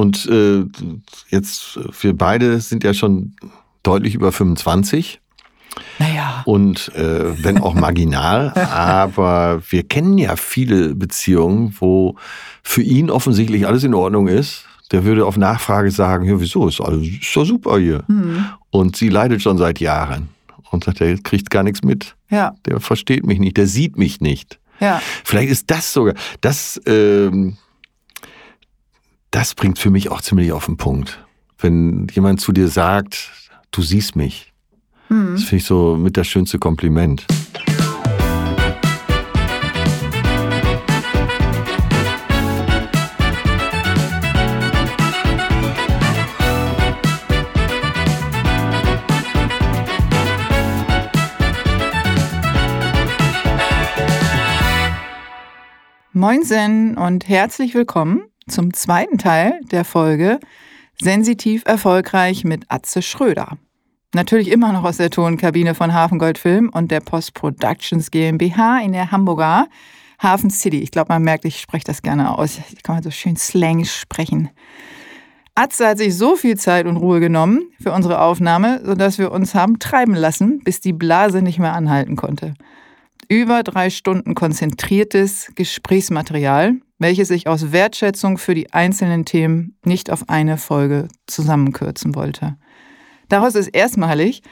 Und äh, jetzt, wir beide sind ja schon deutlich über 25. Naja. Und äh, wenn auch marginal, aber wir kennen ja viele Beziehungen, wo für ihn offensichtlich alles in Ordnung ist. Der würde auf Nachfrage sagen, ja, wieso, ist alles ist doch super hier. Mhm. Und sie leidet schon seit Jahren und sagt, er kriegt gar nichts mit. Ja. Der versteht mich nicht, der sieht mich nicht. Ja. Vielleicht ist das sogar, das, ähm, das bringt für mich auch ziemlich auf den Punkt. Wenn jemand zu dir sagt, du siehst mich. Mhm. Das finde ich so mit das schönste Kompliment. Moinsen und herzlich willkommen zum zweiten Teil der Folge Sensitiv erfolgreich mit Atze Schröder. Natürlich immer noch aus der Tonkabine von Hafengold Film und der Post Productions GmbH in der Hamburger Hafen City. Ich glaube, man merkt, ich spreche das gerne aus. Ich kann man so schön Slang sprechen. Atze hat sich so viel Zeit und Ruhe genommen für unsere Aufnahme, sodass wir uns haben treiben lassen, bis die Blase nicht mehr anhalten konnte über drei Stunden konzentriertes Gesprächsmaterial, welches sich aus Wertschätzung für die einzelnen Themen nicht auf eine Folge zusammenkürzen wollte. Daraus ist erstmalig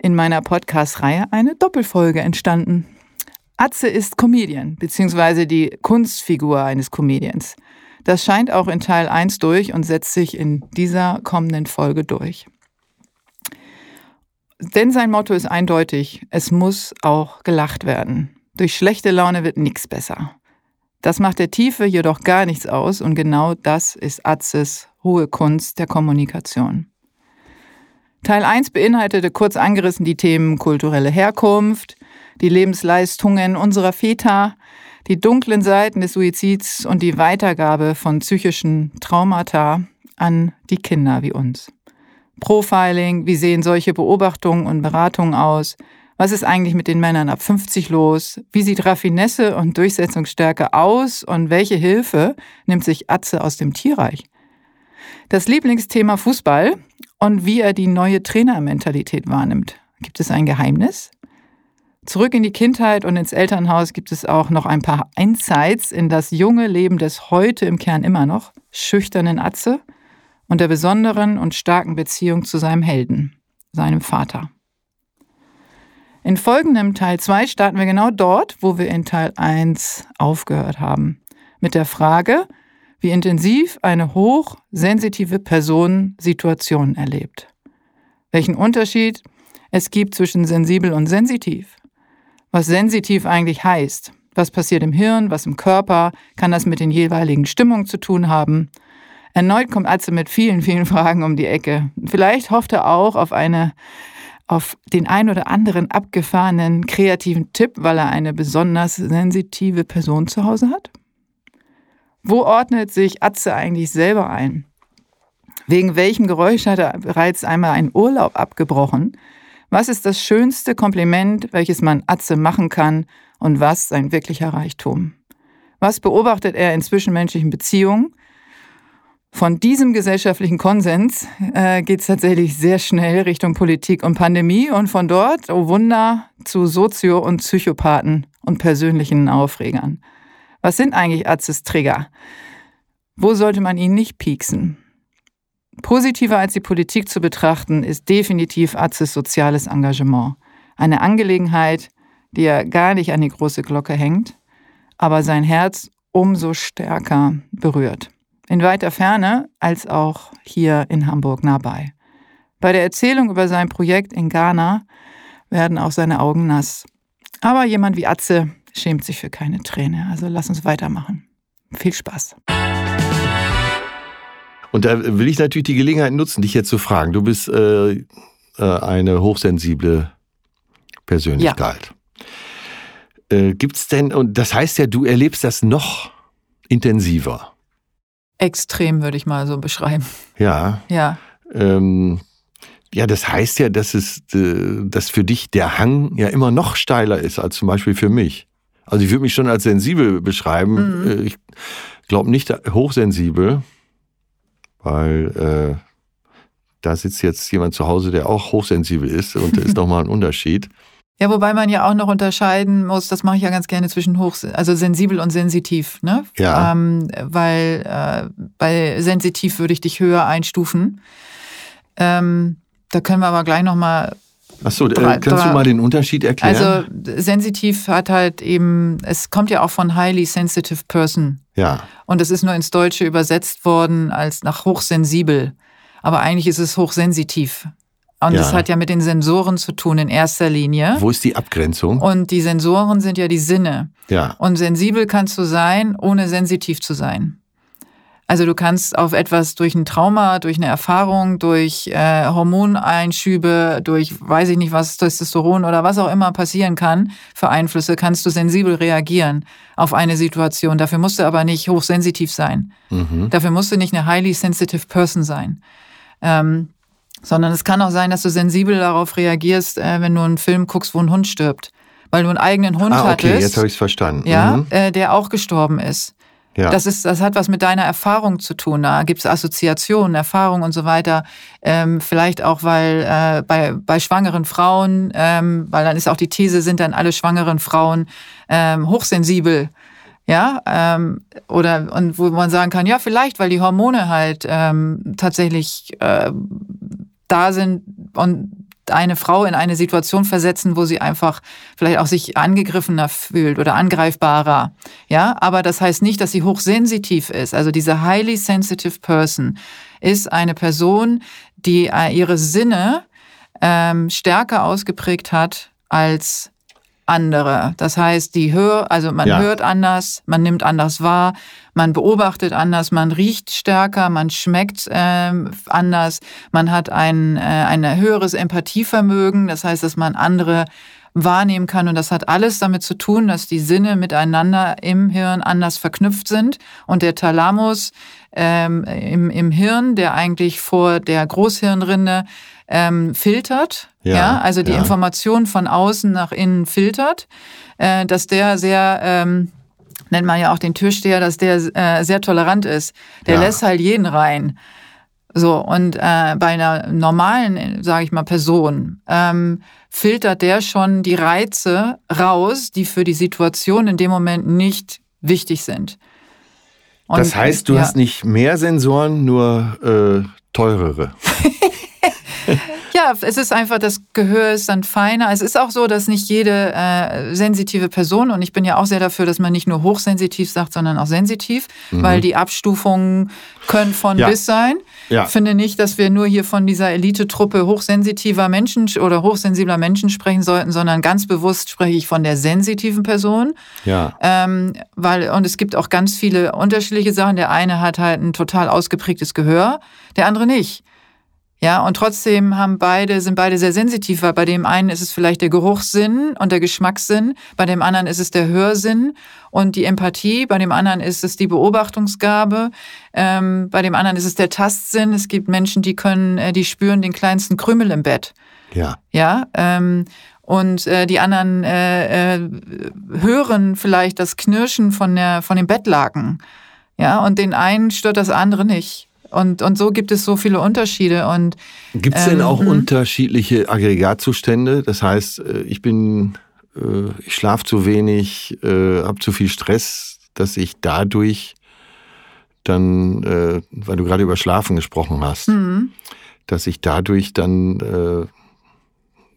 in meiner Podcast-Reihe eine Doppelfolge entstanden. Atze ist Comedian, beziehungsweise die Kunstfigur eines Comedians. Das scheint auch in Teil 1 durch und setzt sich in dieser kommenden Folge durch. Denn sein Motto ist eindeutig, es muss auch gelacht werden. Durch schlechte Laune wird nichts besser. Das macht der Tiefe jedoch gar nichts aus und genau das ist Atzes hohe Kunst der Kommunikation. Teil 1 beinhaltete kurz angerissen die Themen kulturelle Herkunft, die Lebensleistungen unserer Väter, die dunklen Seiten des Suizids und die Weitergabe von psychischen Traumata an die Kinder wie uns. Profiling, wie sehen solche Beobachtungen und Beratungen aus? Was ist eigentlich mit den Männern ab 50 los? Wie sieht Raffinesse und Durchsetzungsstärke aus und welche Hilfe nimmt sich Atze aus dem Tierreich? Das Lieblingsthema Fußball und wie er die neue Trainermentalität wahrnimmt. Gibt es ein Geheimnis? Zurück in die Kindheit und ins Elternhaus gibt es auch noch ein paar Insights in das junge Leben des heute im Kern immer noch schüchternen Atze und der besonderen und starken Beziehung zu seinem Helden, seinem Vater. In folgendem Teil 2 starten wir genau dort, wo wir in Teil 1 aufgehört haben, mit der Frage, wie intensiv eine hochsensitive Person Situationen erlebt. Welchen Unterschied es gibt zwischen sensibel und sensitiv. Was sensitiv eigentlich heißt. Was passiert im Hirn, was im Körper, kann das mit den jeweiligen Stimmungen zu tun haben Erneut kommt Atze mit vielen, vielen Fragen um die Ecke. Vielleicht hofft er auch auf eine auf den ein oder anderen abgefahrenen kreativen Tipp, weil er eine besonders sensitive Person zu Hause hat? Wo ordnet sich Atze eigentlich selber ein? Wegen welchem Geräusch hat er bereits einmal einen Urlaub abgebrochen? Was ist das schönste Kompliment, welches man Atze machen kann und was sein wirklicher Reichtum? Was beobachtet er in zwischenmenschlichen Beziehungen von diesem gesellschaftlichen Konsens äh, geht es tatsächlich sehr schnell Richtung Politik und Pandemie und von dort, oh Wunder, zu Sozio- und Psychopathen und persönlichen Aufregern. Was sind eigentlich Arztes Trigger? Wo sollte man ihn nicht pieksen? Positiver als die Politik zu betrachten, ist definitiv Arztes soziales Engagement. Eine Angelegenheit, die er gar nicht an die große Glocke hängt, aber sein Herz umso stärker berührt in weiter Ferne als auch hier in Hamburg nah bei. Bei der Erzählung über sein Projekt in Ghana werden auch seine Augen nass. Aber jemand wie Atze schämt sich für keine Träne. Also lass uns weitermachen. Viel Spaß. Und da will ich natürlich die Gelegenheit nutzen, dich jetzt zu fragen. Du bist äh, äh eine hochsensible Persönlichkeit. Ja. Äh, gibt's denn, und das heißt ja, du erlebst das noch intensiver. Extrem, würde ich mal so beschreiben. Ja. Ja. Ähm, ja, das heißt ja, dass es, äh, dass für dich der Hang ja immer noch steiler ist als zum Beispiel für mich. Also ich würde mich schon als sensibel beschreiben. Mhm. Äh, ich glaube nicht hochsensibel. weil äh, da sitzt jetzt jemand zu Hause, der auch hochsensibel ist und da ist nochmal ein Unterschied. Ja, wobei man ja auch noch unterscheiden muss, das mache ich ja ganz gerne zwischen hoch, also sensibel und sensitiv, ne? Ja. Ähm, weil äh, bei sensitiv würde ich dich höher einstufen. Ähm, da können wir aber gleich nochmal. Achso, äh, kannst du mal den Unterschied erklären? Also sensitiv hat halt eben, es kommt ja auch von highly sensitive person. Ja. Und es ist nur ins Deutsche übersetzt worden als nach hochsensibel. Aber eigentlich ist es hochsensitiv. Und Ja. das hat ja mit den Sensoren zu tun in erster Linie. Wo ist die Abgrenzung? Und die Sensoren sind ja die Sinne. Ja. Und sensibel kannst du sein, ohne sensitiv zu sein. Also du kannst auf etwas durch ein Trauma, durch eine Erfahrung, durch äh, Hormoneinschübe, durch weiß ich nicht was, Testosteron oder was auch immer passieren kann für Einflüsse, kannst du sensibel reagieren auf eine Situation. Dafür musst du aber nicht hochsensitiv sein. Mhm. Dafür musst du nicht eine highly sensitive person sein. Ähm, sondern es kann auch sein, dass du sensibel darauf reagierst, äh, wenn du einen Film guckst, wo ein Hund stirbt. Weil du einen eigenen Hund Ah, okay, hattest, jetzt habe ich es verstanden. ja, Mhm. äh, der auch gestorben ist. ja. Das, ist, das hat was mit deiner Erfahrung zu tun. Da gibt es Assoziationen, Erfahrungen und so weiter. Ähm, vielleicht auch, weil äh, bei, bei schwangeren Frauen, ähm, weil dann ist auch die These, sind dann alle schwangeren Frauen ähm, hochsensibel. Ja, ähm, oder und wo man sagen kann, ja, vielleicht, weil die Hormone halt ähm, tatsächlich äh, da sind und eine Frau in eine Situation versetzen, wo sie einfach vielleicht auch sich angegriffener fühlt oder angreifbarer. Ja, aber das heißt nicht, dass sie hochsensitiv ist. Also diese highly sensitive person ist eine Person, die äh, ihre Sinne ähm, stärker ausgeprägt hat als andere. Das heißt, die hör, also man Ja. hört anders, man nimmt anders wahr, man beobachtet anders, man riecht stärker, man schmeckt ähm, anders, man hat ein, äh, ein höheres Empathievermögen, das heißt, dass man andere wahrnehmen kann und das hat alles damit zu tun, dass die Sinne miteinander im Hirn anders verknüpft sind und der Thalamus ähm, im, im Hirn, der eigentlich vor der Großhirnrinde ähm, filtert, Ja, ja, also die ja. Information von außen nach innen filtert, äh, dass der sehr, ähm, nennt man ja auch den Türsteher, dass der äh, sehr tolerant ist. Der Ja. lässt halt jeden rein. So, und äh, bei einer normalen, sage ich mal, Person ähm, filtert der schon die Reize raus, die für die Situation in dem Moment nicht wichtig sind. Und, das heißt, du ja. hast nicht mehr Sensoren, nur äh, teurere. Ja, es ist einfach, das Gehör ist dann feiner. Es ist auch so, dass nicht jede äh, sensitive Person, und ich bin ja auch sehr dafür, dass man nicht nur hochsensitiv sagt, sondern auch sensitiv, weil die Abstufungen können von Mhm. Ja. bis sein. Ja. Ich finde nicht, dass wir nur hier von dieser Elitetruppe hochsensitiver Menschen oder hochsensibler Menschen sprechen sollten, sondern ganz bewusst spreche ich von der sensitiven Person. Ja. Ähm, weil, und es gibt auch ganz viele unterschiedliche Sachen. Der eine hat halt ein total ausgeprägtes Gehör, der andere nicht. Ja, und trotzdem haben beide, sind beide sehr sensitiv, weil bei dem einen ist es vielleicht der Geruchssinn und der Geschmackssinn, bei dem anderen ist es der Hörsinn und die Empathie, bei dem anderen ist es die Beobachtungsgabe, ähm, bei dem anderen ist es der Tastsinn. Es gibt Menschen, die können, äh, die spüren den kleinsten Krümel im Bett. Ja. Ja, ähm, und äh, die anderen äh, äh, hören vielleicht das Knirschen von, der, von dem Bettlaken. Ja, und den einen stört das andere nicht. Und, und so gibt es so viele Unterschiede. Und Gibt es denn Ähm, auch mhm. unterschiedliche Aggregatzustände? Das heißt, äh, ich bin, äh, ich schlafe zu wenig, äh, habe zu viel Stress, dass ich dadurch dann, weil du gerade über Schlafen gesprochen hast, mhm. dass ich dadurch dann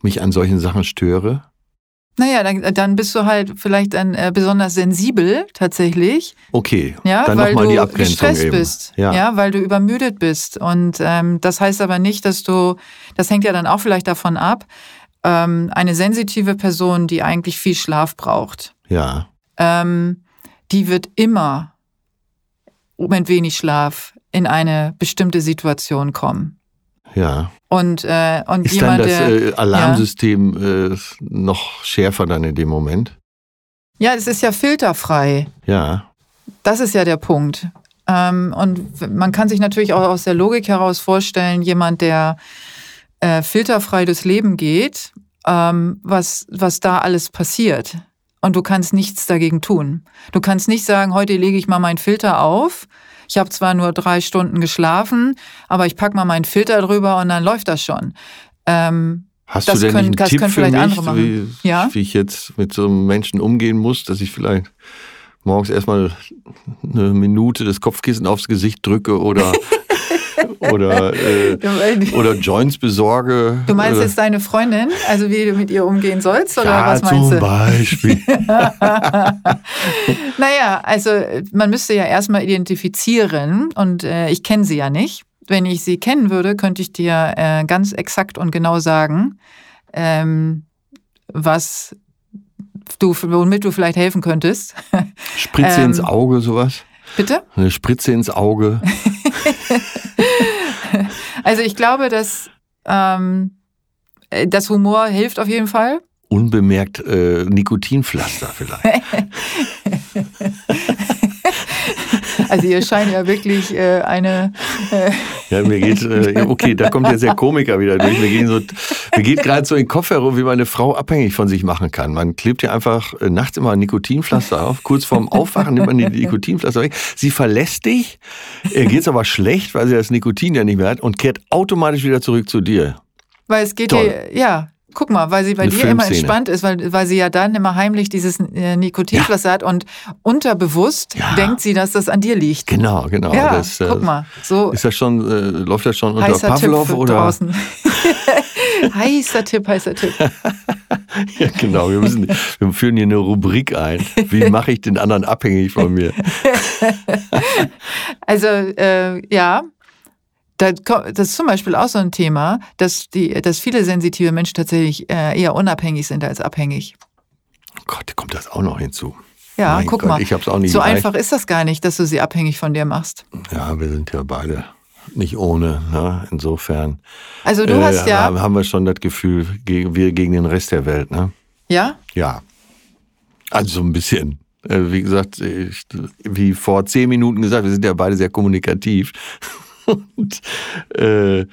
mich an solchen Sachen störe? Naja, dann, dann bist du halt vielleicht dann äh, besonders sensibel tatsächlich. Okay, Ja, dann weil du die Abgrenzung gestresst eben. bist. Ja. weil du übermüdet bist. Und ähm, das heißt aber nicht, dass du, das hängt ja dann auch vielleicht davon ab, ähm, eine sensitive Person, die eigentlich viel Schlaf braucht, ja, ähm, die wird immer mit wenig Schlaf in eine bestimmte Situation kommen. Ja. Und, äh, und Ist dann jemand, das der. äh, Alarmsystem äh, noch schärfer dann in dem Moment? ja, es ist ja filterfrei. Ja, Das ist ja der Punkt. Ähm, und man kann sich natürlich auch aus der Logik heraus vorstellen, jemand, der äh, filterfrei durchs Leben geht, ähm, was, was da alles passiert. Und du kannst nichts dagegen tun. Du kannst nicht sagen, heute lege ich mal meinen Filter auf. Ich habe zwar nur drei Stunden geschlafen, aber ich packe mal meinen Filter drüber und dann läuft das schon. Ähm, Hast das du denn können- nicht das einen Tipp können für vielleicht mich, andere machen. Wie, Ja? wie ich jetzt mit so einem Menschen umgehen muss, dass ich vielleicht morgens erstmal eine Minute das Kopfkissen aufs Gesicht drücke oder oder äh, oder Joints besorge. Du meinst jetzt deine Freundin, also wie du mit ihr umgehen sollst, oder ja, was meinst zum du? Beispiel. Naja, also man müsste ja erstmal identifizieren und äh, ich kenne sie ja nicht. Wenn ich sie kennen würde, könnte ich dir äh, ganz exakt und genau sagen, ähm, was du, womit du vielleicht helfen könntest. Spritze Ähm, ins Auge, sowas. Bitte? Eine Spritze ins Auge. Also ich glaube, dass ähm, äh, das Humor hilft auf jeden Fall. Unbemerkt äh, Nikotinpflaster vielleicht. Also ihr scheint ja wirklich äh, eine äh, Ja, mir geht, äh, okay, da kommt jetzt der Komiker wieder durch. Mir, gehen so, mir geht gerade so in den Kopf herum, wie man eine Frau abhängig von sich machen kann. Man klebt ja einfach äh, nachts immer ein Nikotinpflaster auf. Kurz vorm Aufwachen nimmt man die Nikotinpflaster weg. Sie verlässt dich, ihr geht's aber schlecht, weil sie das Nikotin ja nicht mehr hat und kehrt automatisch wieder zurück zu dir. Weil es geht Toll. dir, ja, guck mal, weil sie bei dir immer entspannt ist, weil, weil sie ja dann immer heimlich dieses äh, Nikotinpflaster hat und unterbewusst Ja. denkt sie, dass das an dir liegt. Genau, genau. ja, das, äh, guck mal, so Ist das schon, äh, läuft das schon unter Pavlov Tipp oder? draußen. heißer Tipp, heißer Tipp. Ja, genau. Wir müssen, wir führen hier eine Rubrik ein. Wie mache ich den anderen abhängig von mir? Also äh, ja, das ist zum Beispiel auch so ein Thema, dass, die, dass viele sensitive Menschen tatsächlich äh, eher unabhängig sind als abhängig. Oh Gott, kommt das auch noch hinzu. Ja, Mein guck Gott, mal. Ich hab's auch nicht so leicht. einfach ist das gar nicht, dass du sie abhängig von dir machst. Ja, wir sind ja beide nicht ohne. Ne? Insofern Also du äh, hast ja, haben wir schon das Gefühl, wir gegen den Rest der Welt. Ne? ja, Ja. Also so ein bisschen. Äh, Wie gesagt, ich, wie vor zehn Minuten gesagt, wir sind ja beide sehr kommunikativ. Und äh,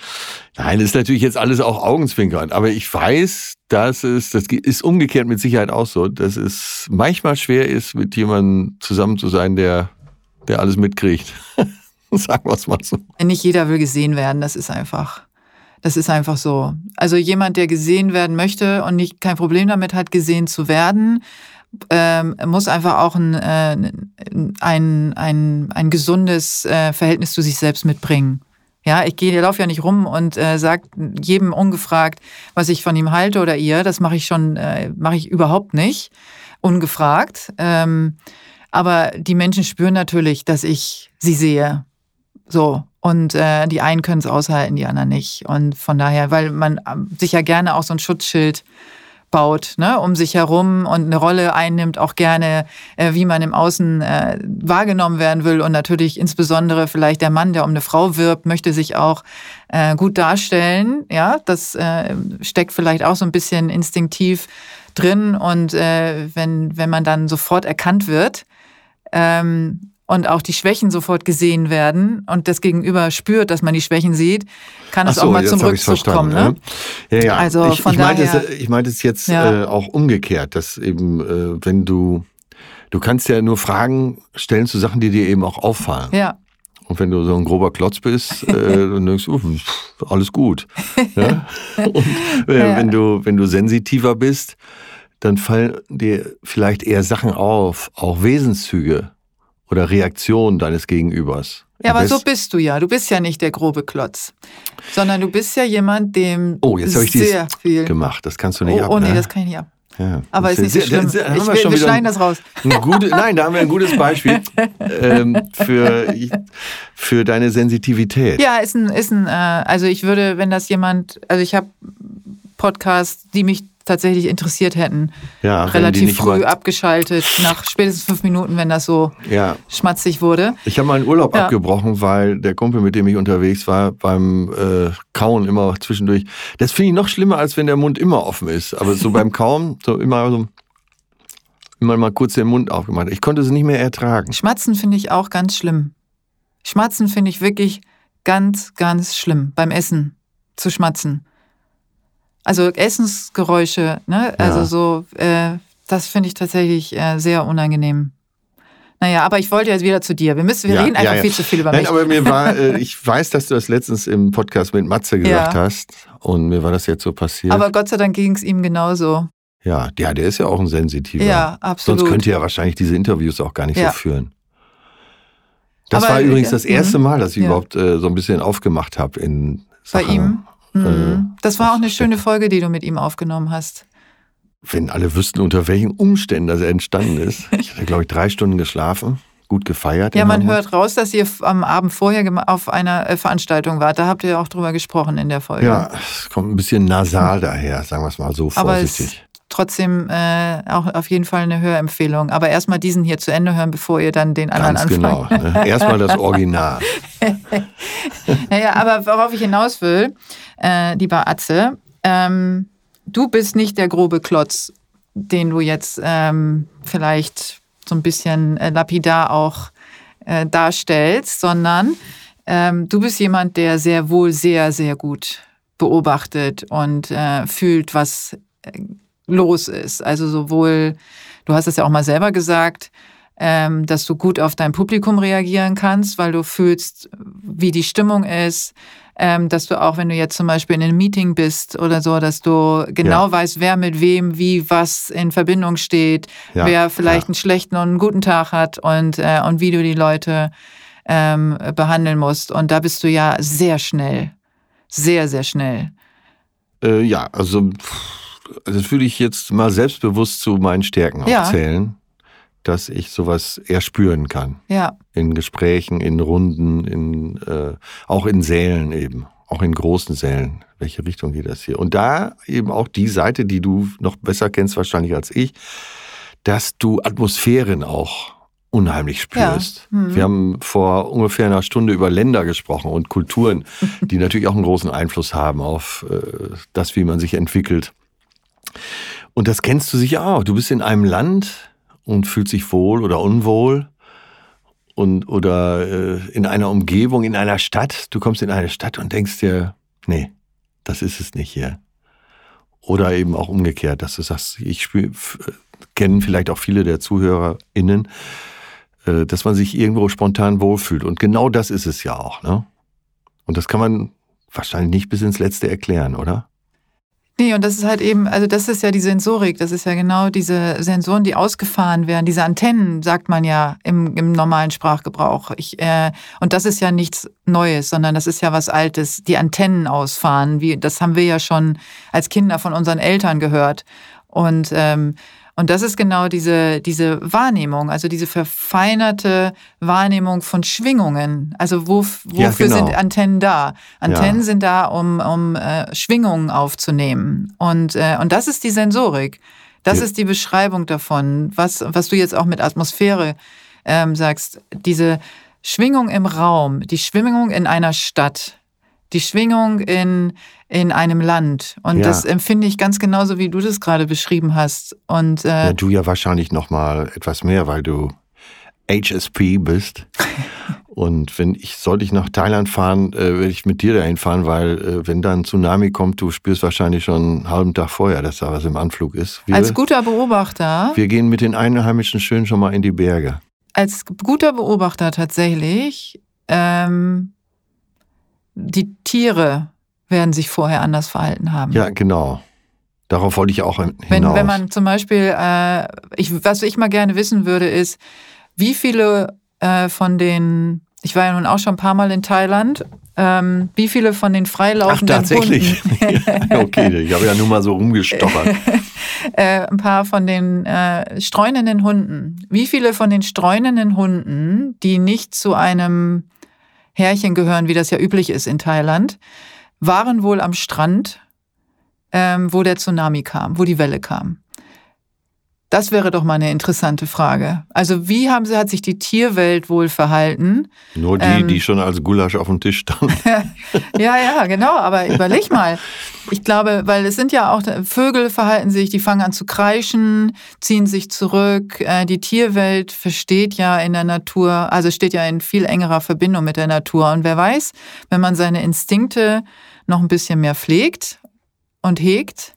nein, ist natürlich jetzt alles auch Augenzwinkern. Aber ich weiß, dass es, das ist umgekehrt mit Sicherheit auch so, dass es manchmal schwer ist, mit jemandem zusammen zu sein, der, der alles mitkriegt. Sagen wir es mal so. nicht jeder will gesehen werden, das ist einfach. Das ist einfach so. Also jemand, der gesehen werden möchte und nicht kein Problem damit hat, gesehen zu werden, ähm, muss einfach auch ein, äh, ein, ein, ein gesundes äh, Verhältnis zu sich selbst mitbringen. Ja, ich gehe, laufe ja nicht rum und äh, sage jedem ungefragt, was ich von ihm halte oder ihr. Das mache ich schon, äh, mache ich überhaupt nicht, ungefragt. Ähm, aber die Menschen spüren natürlich, dass ich sie sehe. So. Und äh, die einen können es aushalten, die anderen nicht. Und von daher, weil man ähm, sich ja gerne auch so ein Schutzschild baut, ne, um sich herum und eine Rolle einnimmt, auch gerne, äh, wie man im Außen äh, wahrgenommen werden will. Und natürlich insbesondere vielleicht der Mann, der um eine Frau wirbt, möchte sich auch äh, gut darstellen. Ja, das äh, steckt vielleicht auch so ein bisschen instinktiv drin. Und äh, wenn, wenn man dann sofort erkannt wird, ähm, und auch die Schwächen sofort gesehen werden und das Gegenüber spürt, dass man die Schwächen sieht, kann es so, auch mal zum Rückzug kommen. Ne? Ja, ja. Also ich, von ich meinte es, daher- ich meinte es jetzt Ja. äh, auch umgekehrt, dass eben, äh, wenn du, du kannst ja nur Fragen stellen zu Sachen, die dir eben auch auffallen. Ja, Und wenn du so ein grober Klotz bist, äh, dann denkst du, pff, alles gut. Ja? Und äh, Ja. wenn du, wenn du sensitiver bist, dann fallen dir vielleicht eher Sachen auf, auch Wesenszüge oder Reaktionen deines Gegenübers. ja aber so bist du ja. Du bist ja nicht der grobe Klotz, sondern du bist ja jemand, dem Oh, jetzt habe ich sehr viel. gemacht. Das kannst du nicht Oh, ab. oh nee, ne? das kann ich nicht ab. Ja, Aber ist nicht so schlimm. da haben Ich, wir wir, wir schneiden das raus. gute, nein, da haben wir ein gutes Beispiel ähm, für, für deine Sensitivität. Ja, ist ein, ist ein, äh, also ich würde, wenn das jemand, also ich habe Podcasts, die mich tatsächlich interessiert hätten, Ja, relativ früh abgeschaltet, nach spätestens fünf Minuten, wenn das so Ja, schmatzig wurde. ich habe meinen Urlaub Ja. abgebrochen, weil der Kumpel, mit dem ich unterwegs war, beim äh, Kauen immer zwischendurch. Das finde ich noch schlimmer, als wenn der Mund immer offen ist. Aber so beim Kauen, so immer so, immer mal kurz den Mund aufgemacht. Ich konnte es nicht mehr ertragen. Schmatzen finde ich auch ganz schlimm. Schmatzen finde ich wirklich ganz, ganz schlimm beim Essen zu schmatzen. Also Essensgeräusche, ne? Also Ja. so, äh, das finde ich tatsächlich äh, sehr unangenehm. Naja, aber ich wollte jetzt wieder zu dir. Wir müssen, wir Ja, reden einfach ja, ja. viel zu viel über Nein, mich. aber mir war, äh, ich weiß, dass du das letztens im Podcast mit Matze gesagt Ja. hast und mir war das jetzt so passiert. Aber Gott sei Dank ging es ihm genauso. ja, ja, der ist ja auch ein Sensitiver. Ja, absolut. Sonst könnte er wahrscheinlich diese Interviews auch gar nicht Ja. so führen. Das Aber, war übrigens äh, das erste mhm. Mal, dass ich Ja. überhaupt äh, so ein bisschen aufgemacht habe in Bei Sachen, ihm. Mhm. äh, das war auch eine schöne Folge, die du mit ihm aufgenommen hast. Wenn alle wüssten, unter welchen Umständen das entstanden ist. Ich hatte, glaube ich, drei Stunden geschlafen, gut gefeiert. Ja, man Hamburg. hört raus, dass ihr am Abend vorher auf einer äh, Veranstaltung wart. Da habt ihr auch drüber gesprochen in der Folge. Ja, es kommt ein bisschen nasal daher, sagen wir es mal so Aber es vorsichtig. Trotzdem äh, auch auf jeden Fall eine Hörempfehlung. Aber erstmal diesen hier zu Ende hören, bevor ihr dann den anderen Ganz anfangt. genau. Ne? Erstmal das Original. Naja, aber worauf ich hinaus will, äh, lieber Atze, ähm, du bist nicht der grobe Klotz, den du jetzt ähm, vielleicht so ein bisschen äh, lapidar auch äh, darstellst, sondern ähm, du bist jemand, der sehr wohl sehr, sehr gut beobachtet und äh, fühlt, was äh, los ist. Also sowohl, du hast es ja auch mal selber gesagt, ähm, dass du gut auf dein Publikum reagieren kannst, weil du fühlst, wie die Stimmung ist, ähm, dass du auch, wenn du jetzt zum Beispiel in einem Meeting bist oder so, dass du genau Ja. weißt, wer mit wem, wie, was in Verbindung steht, Ja, wer vielleicht ja. einen schlechten und einen guten Tag hat und, äh, und wie du die Leute ähm, behandeln musst. Und da bist du ja sehr schnell. Sehr, sehr schnell. Äh, ja, also pff, das würde ich jetzt mal selbstbewusst zu meinen Stärken Ja. aufzählen, dass ich sowas eher spüren kann. Ja, In Gesprächen, in Runden, in, äh, auch in Sälen eben, auch in großen Sälen. Welche Richtung geht das hier? Und da eben auch die Seite, die du noch besser kennst wahrscheinlich als ich, dass du Atmosphären auch unheimlich spürst. Ja. Mhm. Wir haben vor ungefähr einer Stunde über Länder gesprochen und Kulturen, die natürlich auch einen großen Einfluss haben auf äh, das, wie man sich entwickelt. Und das kennst du sicher auch. Du bist in einem Land und fühlst dich wohl oder unwohl und oder äh, in einer Umgebung, in einer Stadt. Du kommst in eine Stadt und denkst dir, nee, das ist es nicht hier. Oder eben auch umgekehrt, dass du sagst, ich äh, kennen vielleicht auch viele der ZuhörerInnen, äh, dass man sich irgendwo spontan wohlfühlt. Und genau das ist es ja auch. Ne? Und das kann man wahrscheinlich nicht bis ins Letzte erklären, oder? Nee, und das ist halt eben, also das ist ja die Sensorik, das ist ja genau diese Sensoren, die ausgefahren werden, diese Antennen, sagt man ja im, im normalen Sprachgebrauch. Ich, äh, und das ist ja nichts Neues, sondern das ist ja was Altes, die Antennen ausfahren. Wie, das haben wir ja schon als Kinder von unseren Eltern gehört. Und, ähm, und das ist genau diese, diese Wahrnehmung, also diese verfeinerte Wahrnehmung von Schwingungen. Also wo, Ja, wofür genau. sind Antennen da? Antennen Ja. sind da, um, um äh, Schwingungen aufzunehmen. Und, äh, und das ist die Sensorik. Das Ja. ist die Beschreibung davon, was, was du jetzt auch mit Atmosphäre ähm, sagst. Diese Schwingung im Raum, die Schwingung in einer Stadt, die Schwingung in, in einem Land. Und Ja. das empfinde ich ganz genauso, wie du das gerade beschrieben hast. Und äh, Ja, du ja wahrscheinlich noch mal etwas mehr, weil du HSP bist. Und wenn ich, sollte ich nach Thailand fahren, äh, werde ich mit dir dahin fahren, weil äh, wenn da ein Tsunami kommt, du spürst wahrscheinlich schon einen halben Tag vorher, dass da was im Anflug ist. Wir, als guter Beobachter, wir gehen mit den Einheimischen schön schon mal in die Berge. als guter Beobachter tatsächlich, ähm, die Tiere werden sich vorher anders verhalten haben. Ja, genau. Darauf wollte ich auch hinaus. Wenn, wenn man zum Beispiel, äh, ich, was ich mal gerne wissen würde, ist, wie viele äh, von den, ich war ja nun auch schon ein paar Mal in Thailand, ähm, wie viele von den Ach, freilaufenden tatsächlich. Hunden, okay, ich habe ja nur mal so rumgestochert. äh, ein paar von den äh, streunenden Hunden, wie viele von den streunenden Hunden, die nicht zu einem Härchen gehören, wie das ja üblich ist in Thailand, waren wohl am Strand, ähm, wo der Tsunami kam, wo die Welle kam. Das wäre doch mal eine interessante Frage. Also wie haben sie, hat sich die Tierwelt wohl verhalten? Nur die, Ähm. die schon als Gulasch auf dem Tisch standen. Ja, ja, genau. Aber überleg mal. Ich glaube, weil es sind ja auch Vögel verhalten sich, die fangen an zu kreischen, ziehen sich zurück. Äh, Die Tierwelt versteht ja in der Natur, also steht ja in viel engerer Verbindung mit der Natur. Und wer weiß, wenn man seine Instinkte noch ein bisschen mehr pflegt und hegt,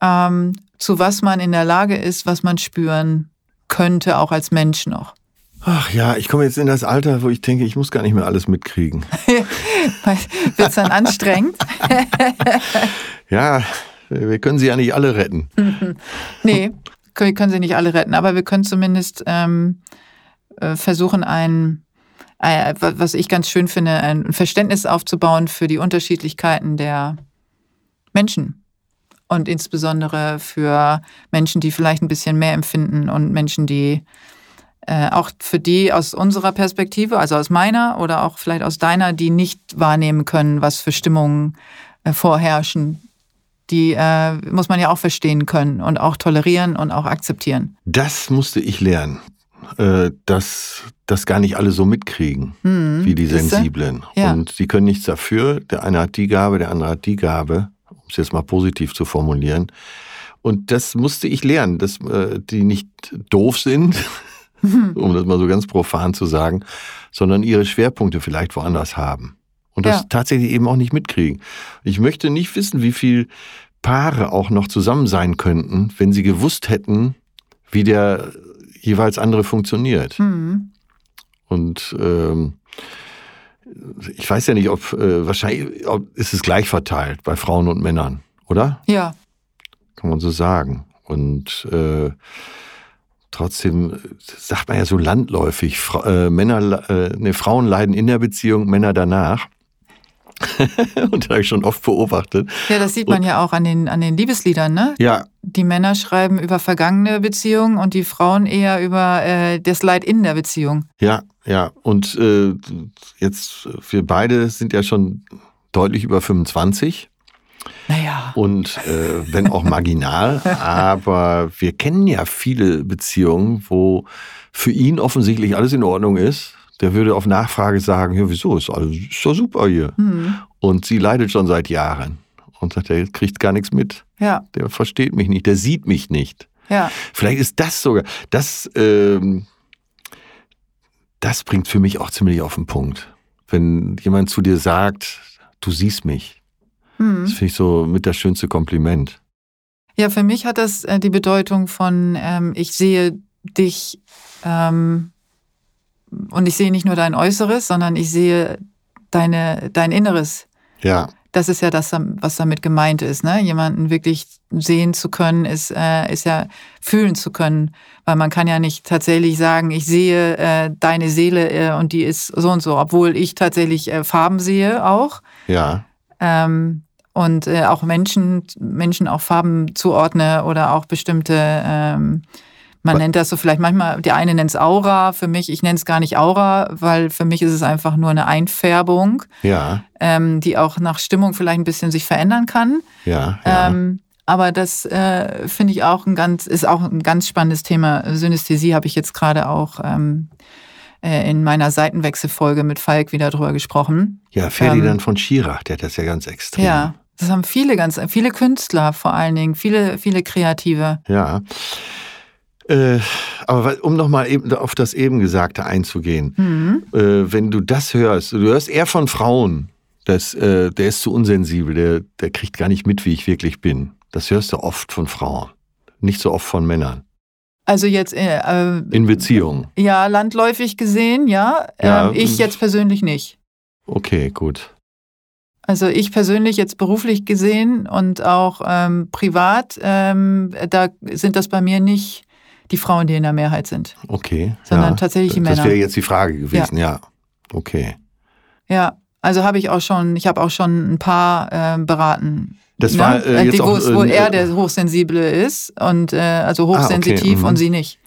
ähm, zu was man in der Lage ist, was man spüren könnte, auch als Mensch noch. Ach ja, ich komme jetzt in das Alter, wo ich denke, ich muss gar nicht mehr alles mitkriegen. Wird es dann anstrengend? ja, wir können sie ja nicht alle retten. nee, wir können sie nicht alle retten, aber wir können zumindest ähm, äh, versuchen, ein, äh, was ich ganz schön finde, ein Verständnis aufzubauen für die Unterschiedlichkeiten der Menschen. Und insbesondere für Menschen, die vielleicht ein bisschen mehr empfinden und Menschen, die äh, auch für die aus unserer Perspektive, also aus meiner oder auch vielleicht aus deiner, die nicht wahrnehmen können, was für Stimmungen äh, vorherrschen. Die äh, muss man ja auch verstehen können und auch tolerieren und auch akzeptieren. Das musste ich lernen, äh, dass das gar nicht alle so mitkriegen hm, wie die Sensiblen. Ja. Und sie können nichts dafür. Der eine hat die Gabe, der andere hat die Gabe, um es jetzt mal positiv zu formulieren. Und das musste ich lernen, dass äh, die nicht doof sind, um das mal so ganz profan zu sagen, sondern ihre Schwerpunkte vielleicht woanders haben. Und das ja. tatsächlich eben auch nicht mitkriegen. Ich möchte nicht wissen, wie viel Paare auch noch zusammen sein könnten, wenn sie gewusst hätten, wie der jeweils andere funktioniert. Mhm. Und ähm, ich weiß ja nicht, ob äh, wahrscheinlich ob, ist es gleich verteilt bei Frauen und Männern, oder? Ja. Kann man so sagen. Und äh, trotzdem sagt man ja so landläufig, Fra äh, Männer, äh, ne, Frauen leiden in der Beziehung, Männer danach. und das habe ich schon oft beobachtet. Ja, das sieht man und, ja auch an den, an den Liebesliedern, ne? Ja. Die Männer schreiben über vergangene Beziehungen und die Frauen eher über äh, das Leid in der Beziehung. Ja, ja. Und äh, jetzt, wir beide sind ja schon deutlich über 25. Naja. Und äh, wenn auch marginal, aber wir kennen ja viele Beziehungen, wo für ihn offensichtlich alles in Ordnung ist. Der würde auf Nachfrage sagen, ja, wieso, ist alles ist doch super hier. Mhm. Und sie leidet schon seit Jahren und sagt, er kriegt gar nichts mit. Ja. Der versteht mich nicht, der sieht mich nicht. Ja. Vielleicht ist das sogar, das, ähm, das bringt für mich auch ziemlich auf den Punkt. Wenn jemand zu dir sagt, du siehst mich, hm. Das finde ich so mit das schönste Kompliment. Ja, für mich hat das äh, die Bedeutung von, ähm, ich sehe dich ähm, und ich sehe nicht nur dein Äußeres, sondern ich sehe deine, dein Inneres. Ja. Das ist ja das, was damit gemeint ist. Ne? Jemanden wirklich sehen zu können, ist, äh, ist ja fühlen zu können. Weil man kann ja nicht tatsächlich sagen, ich sehe äh, deine Seele äh, und die ist so und so, obwohl ich tatsächlich äh, Farben sehe auch. Ja. Ähm, und äh, auch Menschen, Menschen auch Farben zuordne oder auch bestimmte, ähm, man nennt das so vielleicht manchmal, der eine nennt es Aura, für mich, ich nenne es gar nicht Aura, weil für mich ist es einfach nur eine Einfärbung, ja. ähm, die auch nach Stimmung vielleicht ein bisschen sich verändern kann. Ja, ja. Ähm, aber das äh, finde ich auch ein ganz, ist auch ein ganz spannendes Thema. Synästhesie habe ich jetzt gerade auch ähm, äh, in meiner Seitenwechselfolge mit Falk wieder drüber gesprochen. Ja, Ferdinand ähm, von Schirach, der hat das ja ganz extrem. Ja, das haben viele ganz, viele Künstler vor allen Dingen, viele, viele Kreative. Ja. Äh, aber um nochmal eben auf das eben Gesagte einzugehen, mhm. äh, wenn du das hörst, du hörst eher von Frauen, das, äh, der ist zu unsensibel, der, der kriegt gar nicht mit, wie ich wirklich bin. Das hörst du oft von Frauen, nicht so oft von Männern. Also jetzt äh, äh in Beziehungen. Ja, landläufig gesehen, ja. ja ähm, ich jetzt persönlich nicht. Okay, gut. Also ich persönlich jetzt beruflich gesehen und auch ähm, privat, ähm, da sind das bei mir nicht die Frauen, die in der Mehrheit sind. Okay. Sondern ja, tatsächlich die Männer. Das wäre jetzt die Frage gewesen, ja. ja. Okay. Ja, also habe ich auch schon, ich habe auch schon ein paar äh, beraten. Das war ne? äh, jetzt die, wo, auch, wo äh, er der Hochsensible ist und äh, also hochsensitiv ah, okay. mhm. und sie nicht.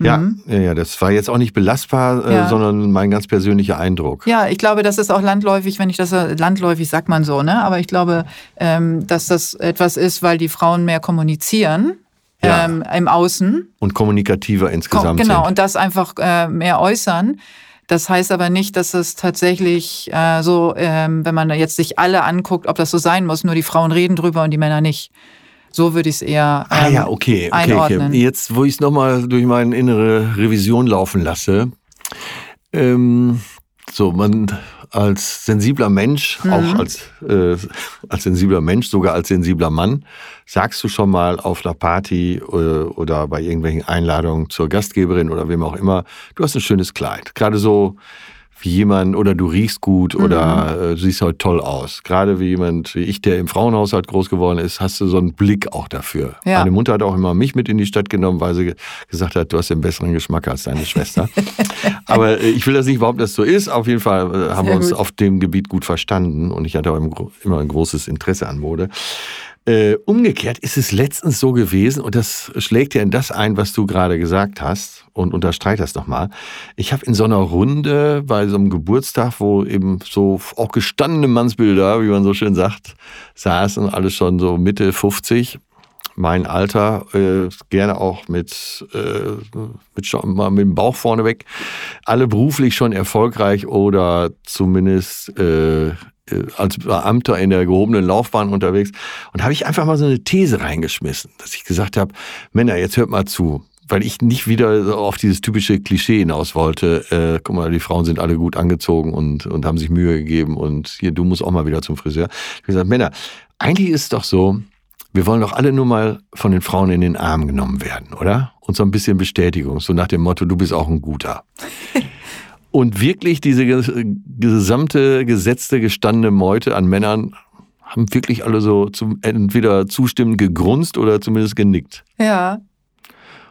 Ja, mhm. ja, das war jetzt auch nicht belastbar, äh, ja. sondern mein ganz persönlicher Eindruck. Ja, ich glaube, das ist auch landläufig, wenn ich das landläufig sagt man so, ne? Aber ich glaube, ähm, dass das etwas ist, weil die Frauen mehr kommunizieren. Ja. Ähm, im Außen. Und kommunikativer insgesamt. Genau, sind. und das einfach äh, mehr äußern. Das heißt aber nicht, dass es tatsächlich äh, so, ähm, wenn man jetzt sich alle anguckt, ob das so sein muss, nur die Frauen reden drüber und die Männer nicht. So würde ich es eher ähm, ah, ja, okay, okay, einordnen. Okay. Jetzt, wo ich es nochmal durch meine innere Revision laufen lasse, ähm, so, man als sensibler Mensch, mhm. auch als, äh, als sensibler Mensch, sogar als sensibler Mann, sagst du schon mal auf einer Party äh, oder bei irgendwelchen Einladungen zur Gastgeberin oder wem auch immer, du hast ein schönes Kleid. Gerade so wie jemand oder du riechst gut oder mhm. äh, siehst heute toll aus. Gerade wie jemand wie ich, der im Frauenhaushalt groß geworden ist, hast du so einen Blick auch dafür. Ja. Meine Mutter hat auch immer mich mit in die Stadt genommen, weil sie gesagt hat, du hast den besseren Geschmack als deine Schwester. Aber äh, ich will das nicht behaupten, dass das so ist. Auf jeden Fall äh, haben Sehr wir uns gut. auf dem Gebiet gut verstanden und ich hatte auch immer ein großes Interesse an Mode. Äh, umgekehrt ist es letztens so gewesen, und das schlägt ja in das ein, was du gerade gesagt hast, und unterstreicht das nochmal. Ich habe in so einer Runde bei so einem Geburtstag, wo eben so auch gestandene Mannsbilder, wie man so schön sagt, saßen, alles schon so Mitte 50, mein Alter, äh, gerne auch mit, äh, mit, mal mit dem Bauch vorneweg, alle beruflich schon erfolgreich oder zumindest äh, als Beamter in der gehobenen Laufbahn unterwegs und habe ich einfach mal so eine These reingeschmissen, dass ich gesagt habe, Männer, jetzt hört mal zu, weil ich nicht wieder auf dieses typische Klischee hinaus wollte. Äh, guck mal, die Frauen sind alle gut angezogen und, und haben sich Mühe gegeben und hier, du musst auch mal wieder zum Friseur. Ich habe gesagt, Männer, eigentlich ist es doch so, wir wollen doch alle nur mal von den Frauen in den Arm genommen werden, oder? Und so ein bisschen Bestätigung, so nach dem Motto, du bist auch ein Guter. Und wirklich diese gesamte gesetzte, gestandene Meute an Männern haben wirklich alle so zum, entweder zustimmend gegrunzt oder zumindest genickt. Ja.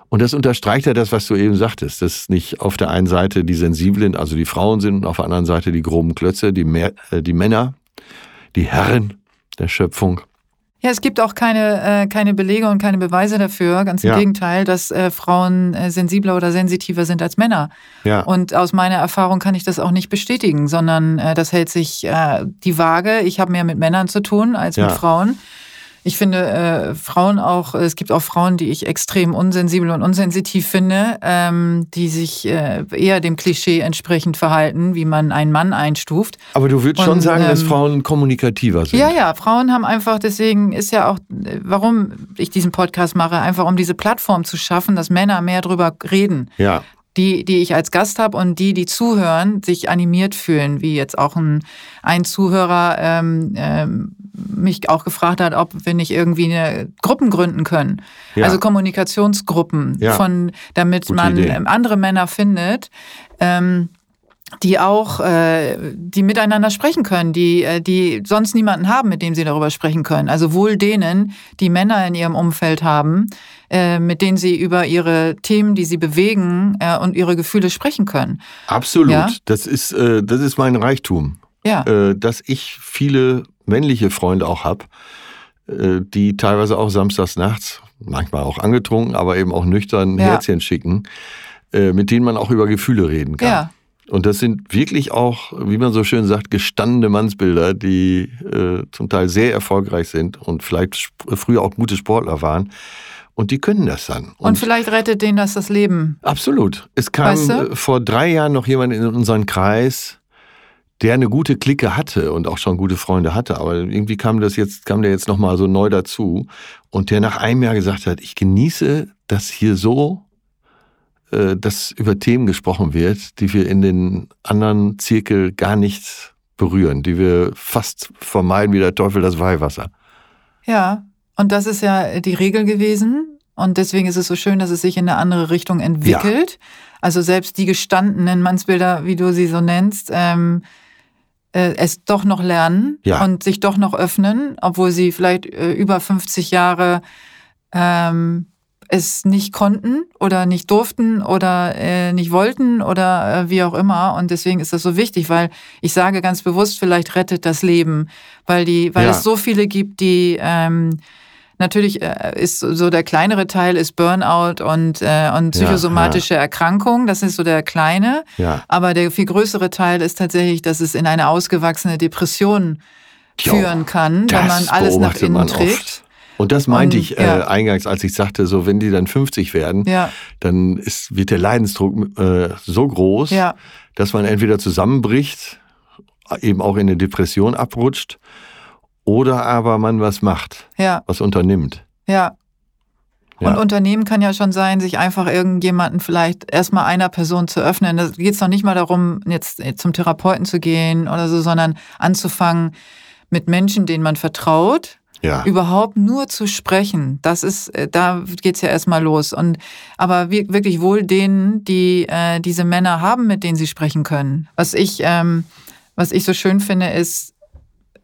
Und das unterstreicht ja das, was du eben sagtest, dass nicht auf der einen Seite die Sensiblen, also die Frauen sind, und auf der anderen Seite die groben Klötze, die, Mehr, äh, die Männer, die Herren der Schöpfung. Ja, es gibt auch keine, äh, keine Belege und keine Beweise dafür. Ganz im ja. Gegenteil, dass äh, Frauen äh, sensibler oder sensitiver sind als Männer. Ja. Und aus meiner Erfahrung kann ich das auch nicht bestätigen, sondern äh, das hält sich äh, die Waage. Ich habe mehr mit Männern zu tun als ja. mit Frauen. Ich finde äh, Frauen auch, es gibt auch Frauen, die ich extrem unsensibel und unsensitiv finde, ähm, die sich äh, eher dem Klischee entsprechend verhalten, wie man einen Mann einstuft. Aber du würdest schon sagen, ähm, dass Frauen kommunikativer sind. Ja, ja, Frauen haben einfach, deswegen ist ja auch, warum ich diesen Podcast mache, einfach um diese Plattform zu schaffen, dass Männer mehr drüber reden. Ja die, die ich als Gast habe und die, die zuhören, sich animiert fühlen, wie jetzt auch ein, ein Zuhörer ähm, ähm, mich auch gefragt hat, ob wir nicht irgendwie eine Gruppen gründen können. Ja. Also Kommunikationsgruppen, ja. von, damit Gute man Idee. andere Männer findet. Ähm, die auch, äh, die miteinander sprechen können, die, äh, die sonst niemanden haben, mit dem sie darüber sprechen können. Also wohl denen, die Männer in ihrem Umfeld haben, äh, mit denen sie über ihre Themen, die sie bewegen äh, und ihre Gefühle sprechen können. Absolut. Ja? Das ist, äh, das ist mein Reichtum. Ja. Dass ich viele männliche Freunde auch habe, äh, die teilweise auch samstags nachts, manchmal auch angetrunken, aber eben auch nüchtern ja. Herzchen schicken, äh, mit denen man auch über Gefühle reden kann. Ja. Und das sind wirklich auch, wie man so schön sagt, gestandene Mannsbilder, die äh, zum Teil sehr erfolgreich sind und vielleicht früher auch gute Sportler waren. Und die können das dann. Und, und vielleicht rettet denen das das Leben. Absolut. Es kam weißt du? vor drei Jahren noch jemand in unseren Kreis, der eine gute Clique hatte und auch schon gute Freunde hatte, aber irgendwie kam das jetzt, kam der jetzt nochmal so neu dazu und der nach einem Jahr gesagt hat, ich genieße, dass hier so, äh, dass über Themen gesprochen wird, die wir in den anderen Zirkel gar nicht berühren, die wir fast vermeiden wie der Teufel das Weihwasser. Ja, und das ist ja die Regel gewesen. Und deswegen ist es so schön, dass es sich in eine andere Richtung entwickelt. Ja. Also selbst die gestandenen Mannsbilder, wie du sie so nennst, ähm, äh, es doch noch lernen ja. und sich doch noch öffnen, obwohl sie vielleicht äh, über 50 Jahre ähm, es nicht konnten oder nicht durften oder äh, nicht wollten oder äh, wie auch immer. Und deswegen ist das so wichtig, weil ich sage ganz bewusst, vielleicht rettet das Leben, weil die, weil ja. es so viele gibt, die ähm, Natürlich äh, ist so der kleinere Teil ist Burnout und, äh, und psychosomatische ja, ja. Erkrankungen. Das ist so der kleine. Ja. Aber der viel größere Teil ist tatsächlich, dass es in eine ausgewachsene Depression jo, führen kann, wenn man alles nach innen trägt. Und das meinte und, ich äh, ja. eingangs, als ich sagte, so wenn die dann 50 werden, ja. dann ist, wird der Leidensdruck äh, so groß, ja. dass man entweder zusammenbricht, eben auch in eine Depression abrutscht oder aber man was macht, ja. was unternimmt. Ja. Ja. Und Unternehmen kann ja schon sein, sich einfach irgendjemanden vielleicht erstmal einer Person zu öffnen. Da geht es noch nicht mal darum, jetzt zum Therapeuten zu gehen oder so, sondern anzufangen mit Menschen, denen man vertraut, ja. überhaupt nur zu sprechen, das ist, äh, da geht's ja erstmal los. Und aber wirklich wohl denen, die äh, diese Männer haben, mit denen sie sprechen können. Was ich, ähm, was ich so schön finde, ist,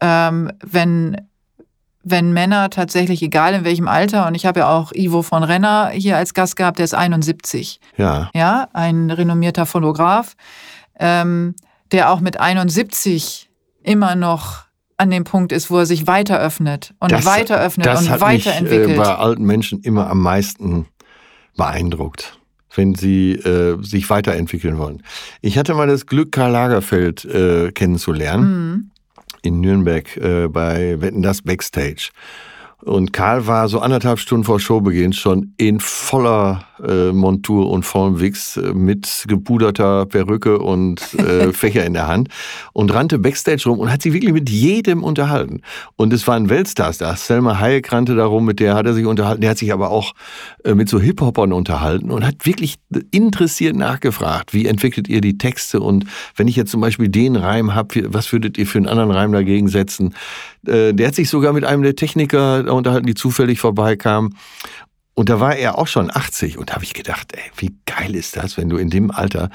ähm, wenn wenn Männer tatsächlich, egal in welchem Alter, und ich habe ja auch Ivo von Renner hier als Gast gehabt, der ist 71. Ja. Ja, ein renommierter Fotograf, ähm, der auch mit 71 immer noch an dem Punkt ist, wo er sich weiter öffnet und das, weiter öffnet das und hat weiterentwickelt. Mich, äh, bei alten Menschen immer am meisten beeindruckt, wenn sie äh, sich weiterentwickeln wollen. Ich hatte mal das Glück, Karl Lagerfeld äh, kennenzulernen mhm. In Nürnberg äh, bei Wetten das Backstage. Und Karl war so anderthalb Stunden vor Showbeginn schon in voller äh, Montur und Wichs äh, mit gepuderter Perücke und äh, Fächer in der Hand und rannte Backstage rum und hat sich wirklich mit jedem unterhalten. Und es waren Weltstars da. Selma Hayek rannte da rum, mit der hat er sich unterhalten. Der hat sich aber auch äh, mit so Hip-Hopern unterhalten und hat wirklich interessiert nachgefragt, wie entwickelt ihr die Texte und wenn ich jetzt zum Beispiel den Reim habe, was würdet ihr für einen anderen Reim dagegen setzen? Äh, der hat sich sogar mit einem der Techniker unterhalten, die zufällig vorbeikamen. Und da war er auch schon 80 und da habe ich gedacht, ey, wie geil ist das, wenn du in dem Alter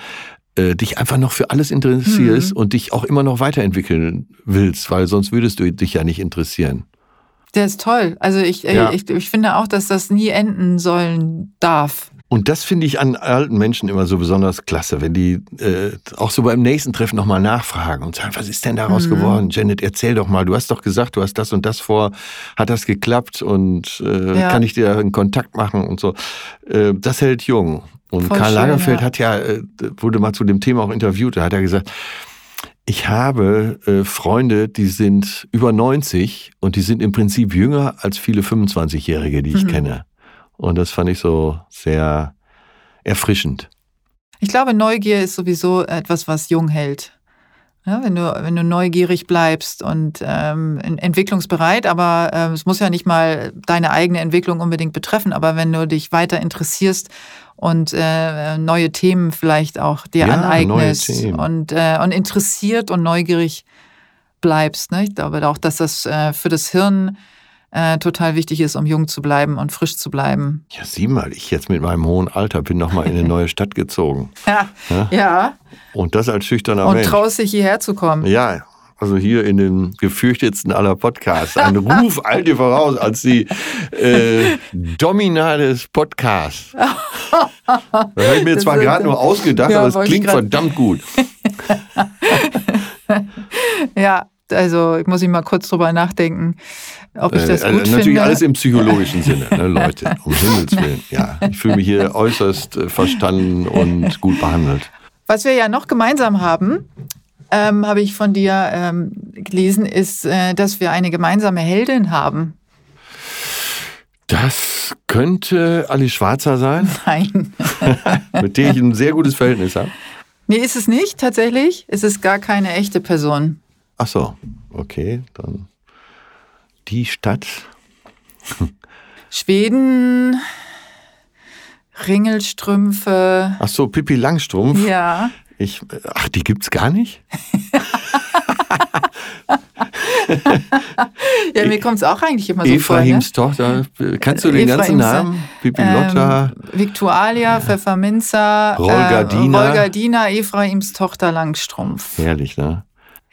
äh, dich einfach noch für alles interessierst mhm. und dich auch immer noch weiterentwickeln willst, weil sonst würdest du dich ja nicht interessieren. Der ist toll. Also ich, ja. ich, ich finde auch, dass das nie enden sollen darf. Und das finde ich an alten Menschen immer so besonders klasse, wenn die äh, auch so beim nächsten Treffen nochmal nachfragen und sagen, was ist denn daraus mhm. geworden? Janet, erzähl doch mal, du hast doch gesagt, du hast das und das vor, hat das geklappt und äh, ja. kann ich dir einen Kontakt machen und so. Äh, das hält jung. Und Voll Karl schön, Lagerfeld ja. hat ja, äh, wurde mal zu dem Thema auch interviewt, da hat er gesagt, ich habe äh, Freunde, die sind über 90 und die sind im Prinzip jünger als viele 25-Jährige, die ich mhm. kenne. Und das fand ich so sehr erfrischend. Ich glaube, Neugier ist sowieso etwas, was jung hält. Ja, wenn, du, wenn du neugierig bleibst und ähm, entwicklungsbereit, aber äh, es muss ja nicht mal deine eigene Entwicklung unbedingt betreffen, aber wenn du dich weiter interessierst und äh, neue Themen vielleicht auch dir ja, aneignest und, äh, und interessiert und neugierig bleibst. Ne? Ich glaube auch, dass das äh, für das Hirn äh, total wichtig ist, um jung zu bleiben und frisch zu bleiben. Ja, sieh mal, ich jetzt mit meinem hohen Alter bin noch mal in eine neue Stadt gezogen. ja. ja. ja. Und das als schüchterner und Mensch. Und traust dich hierher zu kommen. Ja, also hier in den gefürchtetsten aller Podcasts. Ein Ruf eilt dir voraus als die äh, Domina des Podcasts. Das habe ich mir das zwar gerade nur ausgedacht, ja, aber es klingt verdammt gut. ja, also ich muss ich mal kurz drüber nachdenken, ob ich das äh, gut äh, finde. Natürlich alles im psychologischen Sinne, ne, Leute, um Himmels Willen. Ja, ich fühle mich hier äußerst äh, verstanden und gut behandelt. Was wir ja noch gemeinsam haben, ähm, habe ich von dir ähm, gelesen, ist, äh, dass wir eine gemeinsame Heldin haben. Das könnte Alice Schwarzer sein. Nein. Mit der ich ein sehr gutes Verhältnis habe. Nee, ist es nicht tatsächlich. Es ist gar keine echte Person. Ach so, okay, dann die Stadt. Schweden, Ringelstrümpfe. Ach so, Pippi Langstrumpf. Ja. Ich, ach, die gibt's gar nicht? ja, mir kommt es auch eigentlich immer so Ephraims vor. Ne? Tochter, kannst du den ganzen Namen? Pippi Lotta? Ähm, Victualia, ja. Pfefferminzer, Rolgardina. Äh, Rolgardina, Ephraims Tochter Langstrumpf. Herrlich, ne?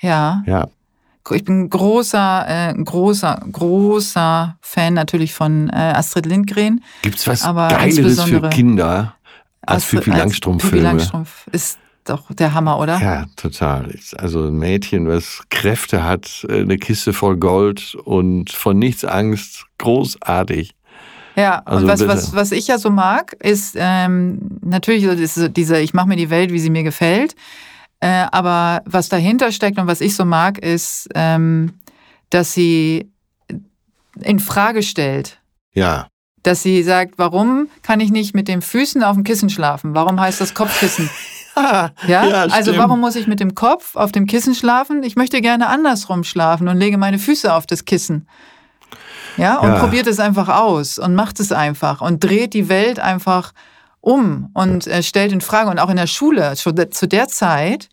Ja. Ja. Ich bin großer, äh, großer, großer Fan natürlich von äh, Astrid Lindgren. Gibt's was Geileres für Kinder als Astrid, Pippi Langstrumpf-Filme? Pippi Langstrumpf ist doch der Hammer, oder? Ja, total. Also ein Mädchen, was Kräfte hat, äh, eine Kiste voll Gold und von nichts Angst, großartig. Ja, also und was, was, was ich ja so mag, ist ähm, natürlich diese, ich mache mir die Welt, wie sie mir gefällt. Äh, aber was dahinter steckt und was ich so mag, ist, ähm, dass sie in Frage stellt. Ja. Dass sie sagt, warum kann ich nicht mit den Füßen auf dem Kissen schlafen? Warum heißt das Kopfkissen? ja, ja also warum muss ich mit dem Kopf auf dem Kissen schlafen? Ich möchte gerne andersrum schlafen und lege meine Füße auf das Kissen. Ja, und Ja. probiert es einfach aus und macht es einfach und dreht die Welt einfach um und äh, stellt in Frage. Und auch in der Schule, schon zu der Zeit,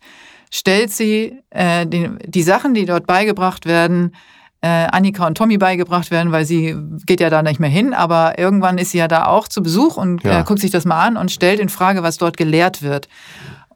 stellt sie äh, die, die Sachen, die dort beigebracht werden, äh, Annika und Tommy beigebracht werden, weil sie geht ja da nicht mehr hin, aber irgendwann ist sie ja da auch zu Besuch und Ja. äh, guckt sich das mal an und stellt in Frage, was dort gelehrt wird.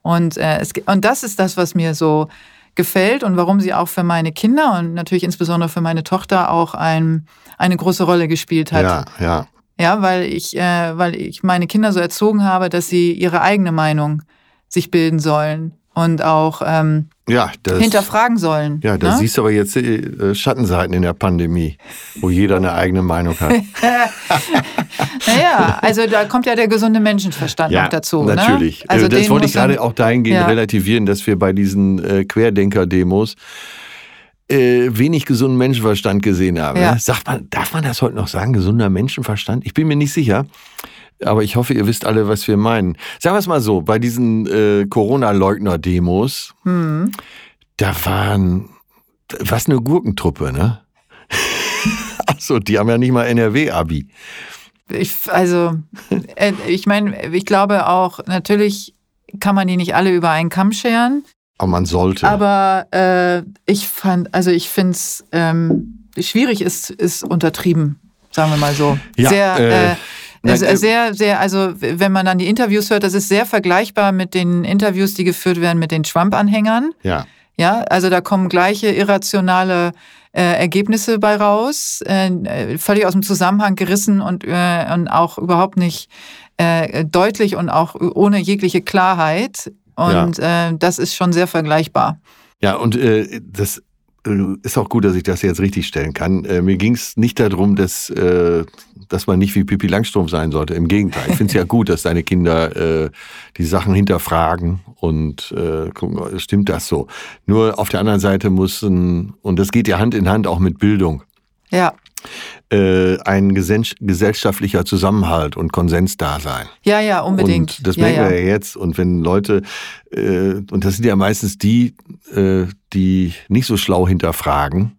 Und, äh, es, und das ist das, was mir so gefällt und warum sie auch für meine Kinder und natürlich insbesondere für meine Tochter auch ein, eine große Rolle gespielt hat. Ja, ja. Ja, weil ich, äh, weil ich meine Kinder so erzogen habe, dass sie ihre eigene Meinung sich bilden sollen und auch ähm, Ja, das, hinterfragen sollen. ja, da ne? siehst du aber jetzt äh, Schattenseiten in der Pandemie, wo jeder eine eigene Meinung hat. Naja, also da kommt ja der gesunde Menschenverstand noch dazu. Natürlich. Ne? Also Äh, das wollte ich gerade auch dahingehend Ja. relativieren, dass wir bei diesen äh, Querdenker-Demos äh, wenig gesunden Menschenverstand gesehen haben. Ja. Ne? Sagt man, darf man das heute noch sagen, gesunder Menschenverstand? Ich bin mir nicht sicher. Aber ich hoffe, ihr wisst alle, was wir meinen. Sagen wir es mal so, bei diesen äh, Corona-Leugner-Demos, Hm. da waren, was eine Gurkentruppe, ne? Achso, die haben ja nicht mal NRW-Abi. Ich, also, äh, ich meine, ich glaube auch, natürlich kann man die nicht alle über einen Kamm scheren, Aber man sollte. aber äh, ich fand, also ich finde es ähm, schwierig ist, ist untertrieben, sagen wir mal so. Ja, sehr, äh, äh, nein, äh, sehr, sehr, also wenn man dann die Interviews hört, das ist sehr vergleichbar mit den Interviews, die geführt werden mit den Trump-Anhängern. ja. Ja, also da kommen gleiche irrationale äh, Ergebnisse bei raus, äh, völlig aus dem Zusammenhang gerissen und, äh, und auch überhaupt nicht äh, deutlich und auch ohne jegliche Klarheit. Und äh, das ist schon sehr vergleichbar. Ja, und äh, das äh, ist auch gut, dass ich das jetzt richtig stellen kann. Äh, mir ging es nicht darum, dass, äh, dass man nicht wie Pippi Langstrumpf sein sollte. Im Gegenteil. Ich finde es ja gut, dass deine Kinder äh, die Sachen hinterfragen und äh, gucken, stimmt das so. Nur auf der anderen Seite muss, ein, und das geht ja Hand in Hand auch mit Bildung, Ja, äh, ein gesell- gesellschaftlicher Zusammenhalt und Konsens da sein. ja, ja, unbedingt. Und das merken ja. wir ja jetzt. Und wenn Leute, äh, und das sind ja meistens die, äh, die nicht so schlau hinterfragen,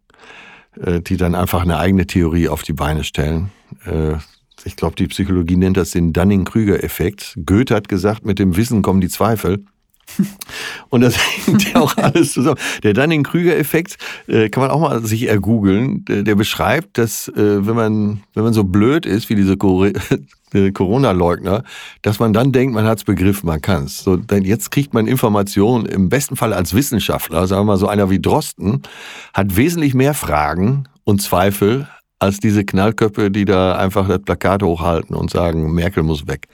äh, die dann einfach eine eigene Theorie auf die Beine stellen. Äh, ich glaube, die Psychologie nennt das den Dunning-Krüger-Effekt. Goethe hat gesagt, mit dem Wissen kommen die Zweifel. Und das hängt ja auch alles zusammen. Der Dunning-Krüger-Effekt äh, kann man auch mal sich ergoogeln. Der, der beschreibt, dass äh, wenn man wenn man so blöd ist wie diese Cor Corona-Leugner, dass man dann denkt, man hat's begriffen, man kann's. So, denn jetzt kriegt man Informationen. Im besten Fall als Wissenschaftler, sagen wir mal so einer wie Drosten, hat wesentlich mehr Fragen und Zweifel als diese Knallköpfe, die da einfach das Plakat hochhalten und sagen, Merkel muss weg.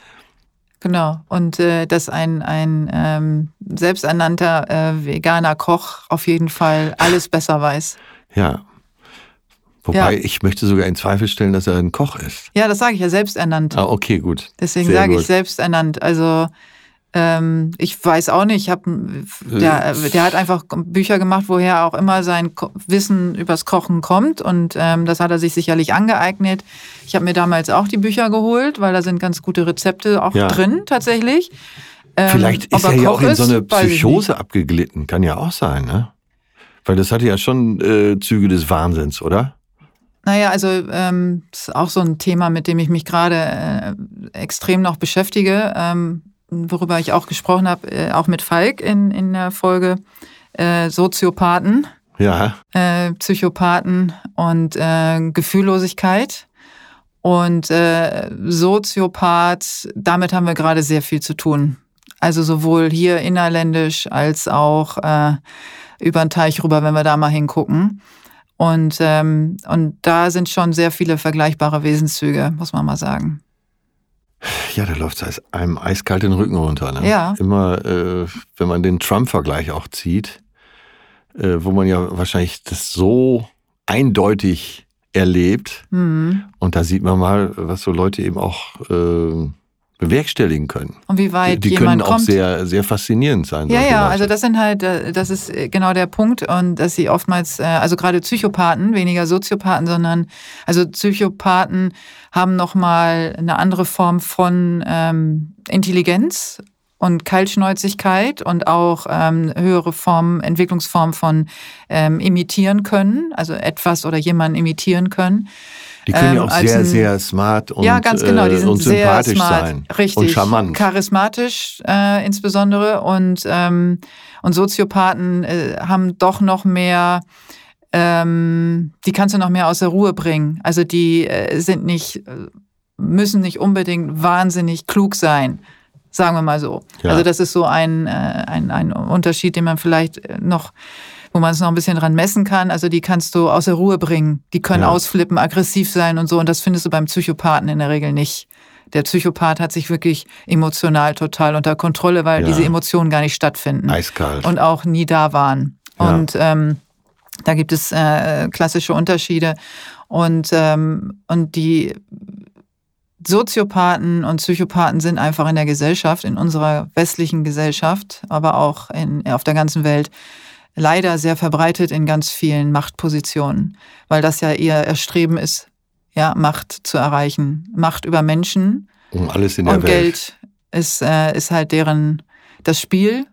Genau. Und äh, dass ein, ein ähm, selbsternannter äh, veganer Koch auf jeden Fall alles besser weiß. Ja. Wobei Ja. ich möchte sogar in Zweifel stellen, dass er ein Koch ist. Ja, das sage ich ja, selbsternannt. Ah, okay, gut. Deswegen Sehr sage ich selbsternannt. Also ähm, ich weiß auch nicht, ich hab, der, der hat einfach Bücher gemacht, woher auch immer sein Ko Wissen übers Kochen kommt und ähm, das hat er sich sicherlich angeeignet. Ich habe mir damals auch die Bücher geholt, weil da sind ganz gute Rezepte auch Ja. drin tatsächlich. Ähm, Vielleicht ist er ja Koch auch in so eine. Psychose abgeglitten. Kann ja auch sein, ne? Weil das hatte ja schon äh, Züge des Wahnsinns, oder? Naja, also ähm, das ist auch so ein Thema, mit dem ich mich gerade äh, extrem noch beschäftige, ähm, worüber ich auch gesprochen habe, äh, auch mit Falk in, in der Folge äh, Soziopathen, Ja. äh, Psychopathen und äh, Gefühllosigkeit. Und äh, Soziopath, damit haben wir gerade sehr viel zu tun. Also sowohl hier innerländisch als auch äh, über den Teich rüber, wenn wir da mal hingucken. Und, ähm, und da sind schon sehr viele vergleichbare Wesenszüge, muss man mal sagen. Ja, da läuft es einem eiskalt den Rücken runter. Ne? Ja. Immer, äh, wenn man den Trump-Vergleich auch zieht, äh, wo man ja wahrscheinlich das so eindeutig erlebt. Mhm. Und da sieht man mal, was so Leute eben auch äh, bewerkstelligen können. Und wie weit die jemand können auch kommt. sehr, sehr faszinierend sein. Ja, ja, Leute. also das sind halt, äh, das ist äh, genau der Punkt und dass sie oftmals, äh, also gerade Psychopathen, weniger Soziopathen, sondern also Psychopathen haben nochmal eine andere Form von ähm, Intelligenz und Kaltschnäuzigkeit und auch ähm, höhere Formen, Entwicklungsformen von ähm, imitieren können, also etwas oder jemanden imitieren können. Die können ja ähm, auch als sehr, ein- sehr smart und, ja, ganz genau. Die äh, sind und sehr sympathisch smart, sein. richtig, Und charmant. charismatisch äh, insbesondere und ähm, und Soziopathen äh, haben doch noch mehr. Ähm, die kannst du noch mehr aus der Ruhe bringen. Also die äh, sind nicht äh, müssen nicht unbedingt wahnsinnig klug sein, sagen wir mal so. Ja. Also das ist so ein, äh, ein ein Unterschied, den man vielleicht äh, noch wo man es noch ein bisschen dran messen kann. Also die kannst du aus der Ruhe bringen. Die können Ja. ausflippen, aggressiv sein und so. Und das findest du beim Psychopathen in der Regel nicht. Der Psychopath hat sich wirklich emotional total unter Kontrolle, weil Ja. diese Emotionen gar nicht stattfinden Eiskalt. und auch nie da waren. Ja. Und ähm, da gibt es äh, klassische Unterschiede. Und, ähm, und die Soziopathen und Psychopathen sind einfach in der Gesellschaft, in unserer westlichen Gesellschaft, aber auch in, auf der ganzen Welt leider sehr verbreitet in ganz vielen Machtpositionen, weil das ja ihr Erstreben ist, ja, Macht zu erreichen. Macht über Menschen um alles in der und Welt. Geld ist, äh, ist halt deren das Spiel,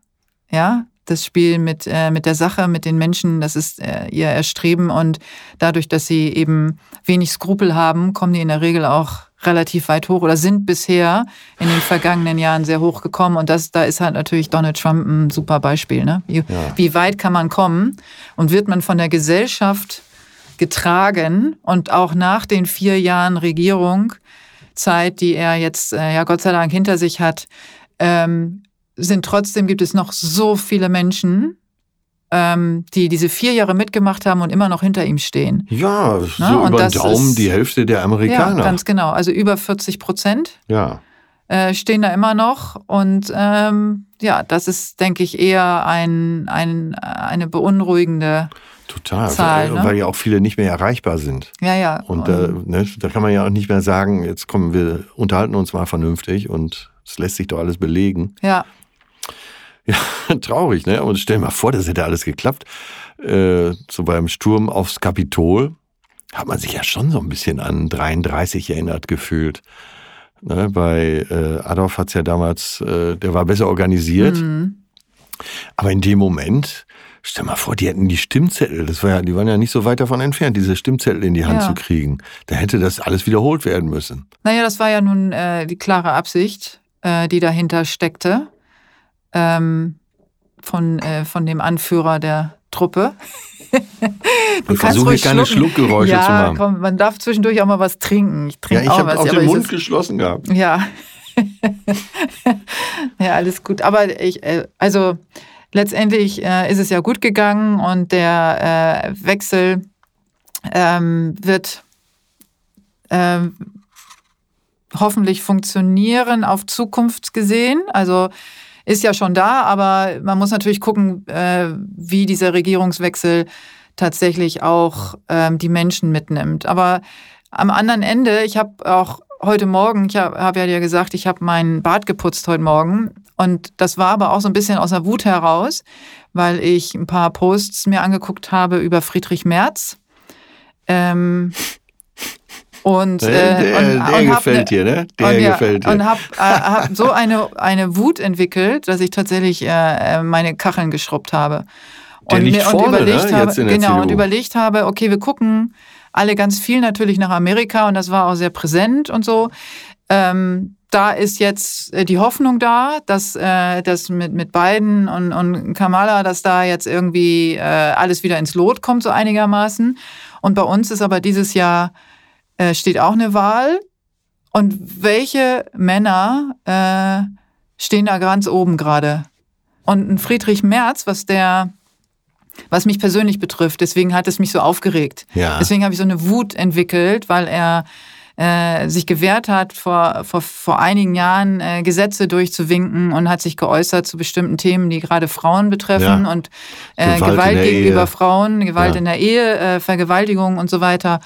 ja, das Spiel mit, äh, mit der Sache, mit den Menschen, das ist äh, ihr Erstreben und dadurch, dass sie eben wenig Skrupel haben, kommen die in der Regel auch relativ weit hoch oder sind bisher in den vergangenen Jahren sehr hoch gekommen. Und das, da ist halt natürlich Donald Trump ein super Beispiel, ne? Wie, wie weit kann man kommen? Und wird man von der Gesellschaft getragen und auch nach den vier Jahren Regierung Zeit, die er jetzt äh, ja Gott sei Dank hinter sich hat, ähm, sind trotzdem gibt es noch so viele Menschen, ähm, die diese vier Jahre mitgemacht haben und immer noch hinter ihm stehen. Ja, so Ne? Und über den Daumen ist- die Hälfte der Amerikaner. Ja, ganz genau. Also über 40 Prozent ja. äh, stehen da immer noch. Und ähm, ja, das ist, denke ich, eher ein, ein, eine beunruhigende. Total, Zahl, weil, ne? weil ja auch viele nicht mehr erreichbar sind. Ja, ja. Und äh, ne, da kann man ja auch nicht mehr sagen, jetzt kommen wir, unterhalten uns mal vernünftig und es lässt sich doch alles belegen. ja, Ja, traurig, ne? Und stell dir mal vor, das hätte alles geklappt. Äh, so beim Sturm aufs Kapitol hat man sich ja schon so ein bisschen an 33 erinnert gefühlt. Ne? Bei äh, Adolf hat's ja damals, äh, der war besser organisiert. Mhm. Aber in dem Moment, stell mal vor, die hätten die Stimmzettel, das war ja, die waren ja nicht so weit davon entfernt, diese Stimmzettel in die Hand Ja. zu kriegen. Da hätte das alles wiederholt werden müssen. Naja, das war ja nun äh, die klare Absicht, äh, die dahinter steckte. Ähm, von, äh, von dem Anführer der Truppe. du Ich versuche keine. Schluckgeräusche ja, zu machen. Komm, man darf zwischendurch auch mal was trinken. Ich Ja, trinke ich auch habe was. auch aber den Mund geschlossen gehabt. Ja. ja, alles gut. Aber ich, äh, also letztendlich äh, ist es ja gut gegangen und der äh, Wechsel ähm, wird ähm, hoffentlich funktionieren auf Zukunft gesehen. Also ist ja schon da, aber man muss natürlich gucken, äh, wie dieser Regierungswechsel tatsächlich auch ähm, die Menschen mitnimmt. Aber am anderen Ende, ich habe auch heute Morgen, ich habe hab ja dir gesagt, ich habe meinen Bart geputzt heute Morgen. Und das war aber auch so ein bisschen aus der Wut heraus, weil ich ein paar Posts mir angeguckt habe über Friedrich Merz. Ähm, und, Der, äh, der, und, der und hab gefällt ne- dir, ne? Der und ja, gefällt dir. Und habe äh, hab so eine, eine Wut entwickelt, dass ich tatsächlich äh, meine Kacheln geschrubbt habe. Der und liegt vorne, ne, überlegt habe, jetzt in der genau, und CDU. überlegt habe, okay, wir gucken alle ganz viel natürlich nach Amerika und das war auch sehr präsent und so. Ähm, da ist jetzt äh, die Hoffnung da, dass äh, das mit, mit Biden und, und Kamala, dass da jetzt irgendwie äh, alles wieder ins Lot kommt, so einigermaßen. Und bei uns ist aber dieses Jahr äh, steht auch eine Wahl. Und welche Männer äh, stehen da ganz oben gerade? Und ein Friedrich Merz, was der, was mich persönlich betrifft, deswegen hat es mich so aufgeregt. Ja. Deswegen habe ich so eine Wut entwickelt, weil er äh, sich gewehrt hat, vor, vor, vor einigen Jahren äh, Gesetze durchzuwinken und hat sich geäußert zu bestimmten Themen, die gerade Frauen betreffen Ja. und äh, Gewalt Gewalt, gegenüber Ehe. Frauen, Gewalt Ja. in der Ehe, äh, Vergewaltigung und so weiter.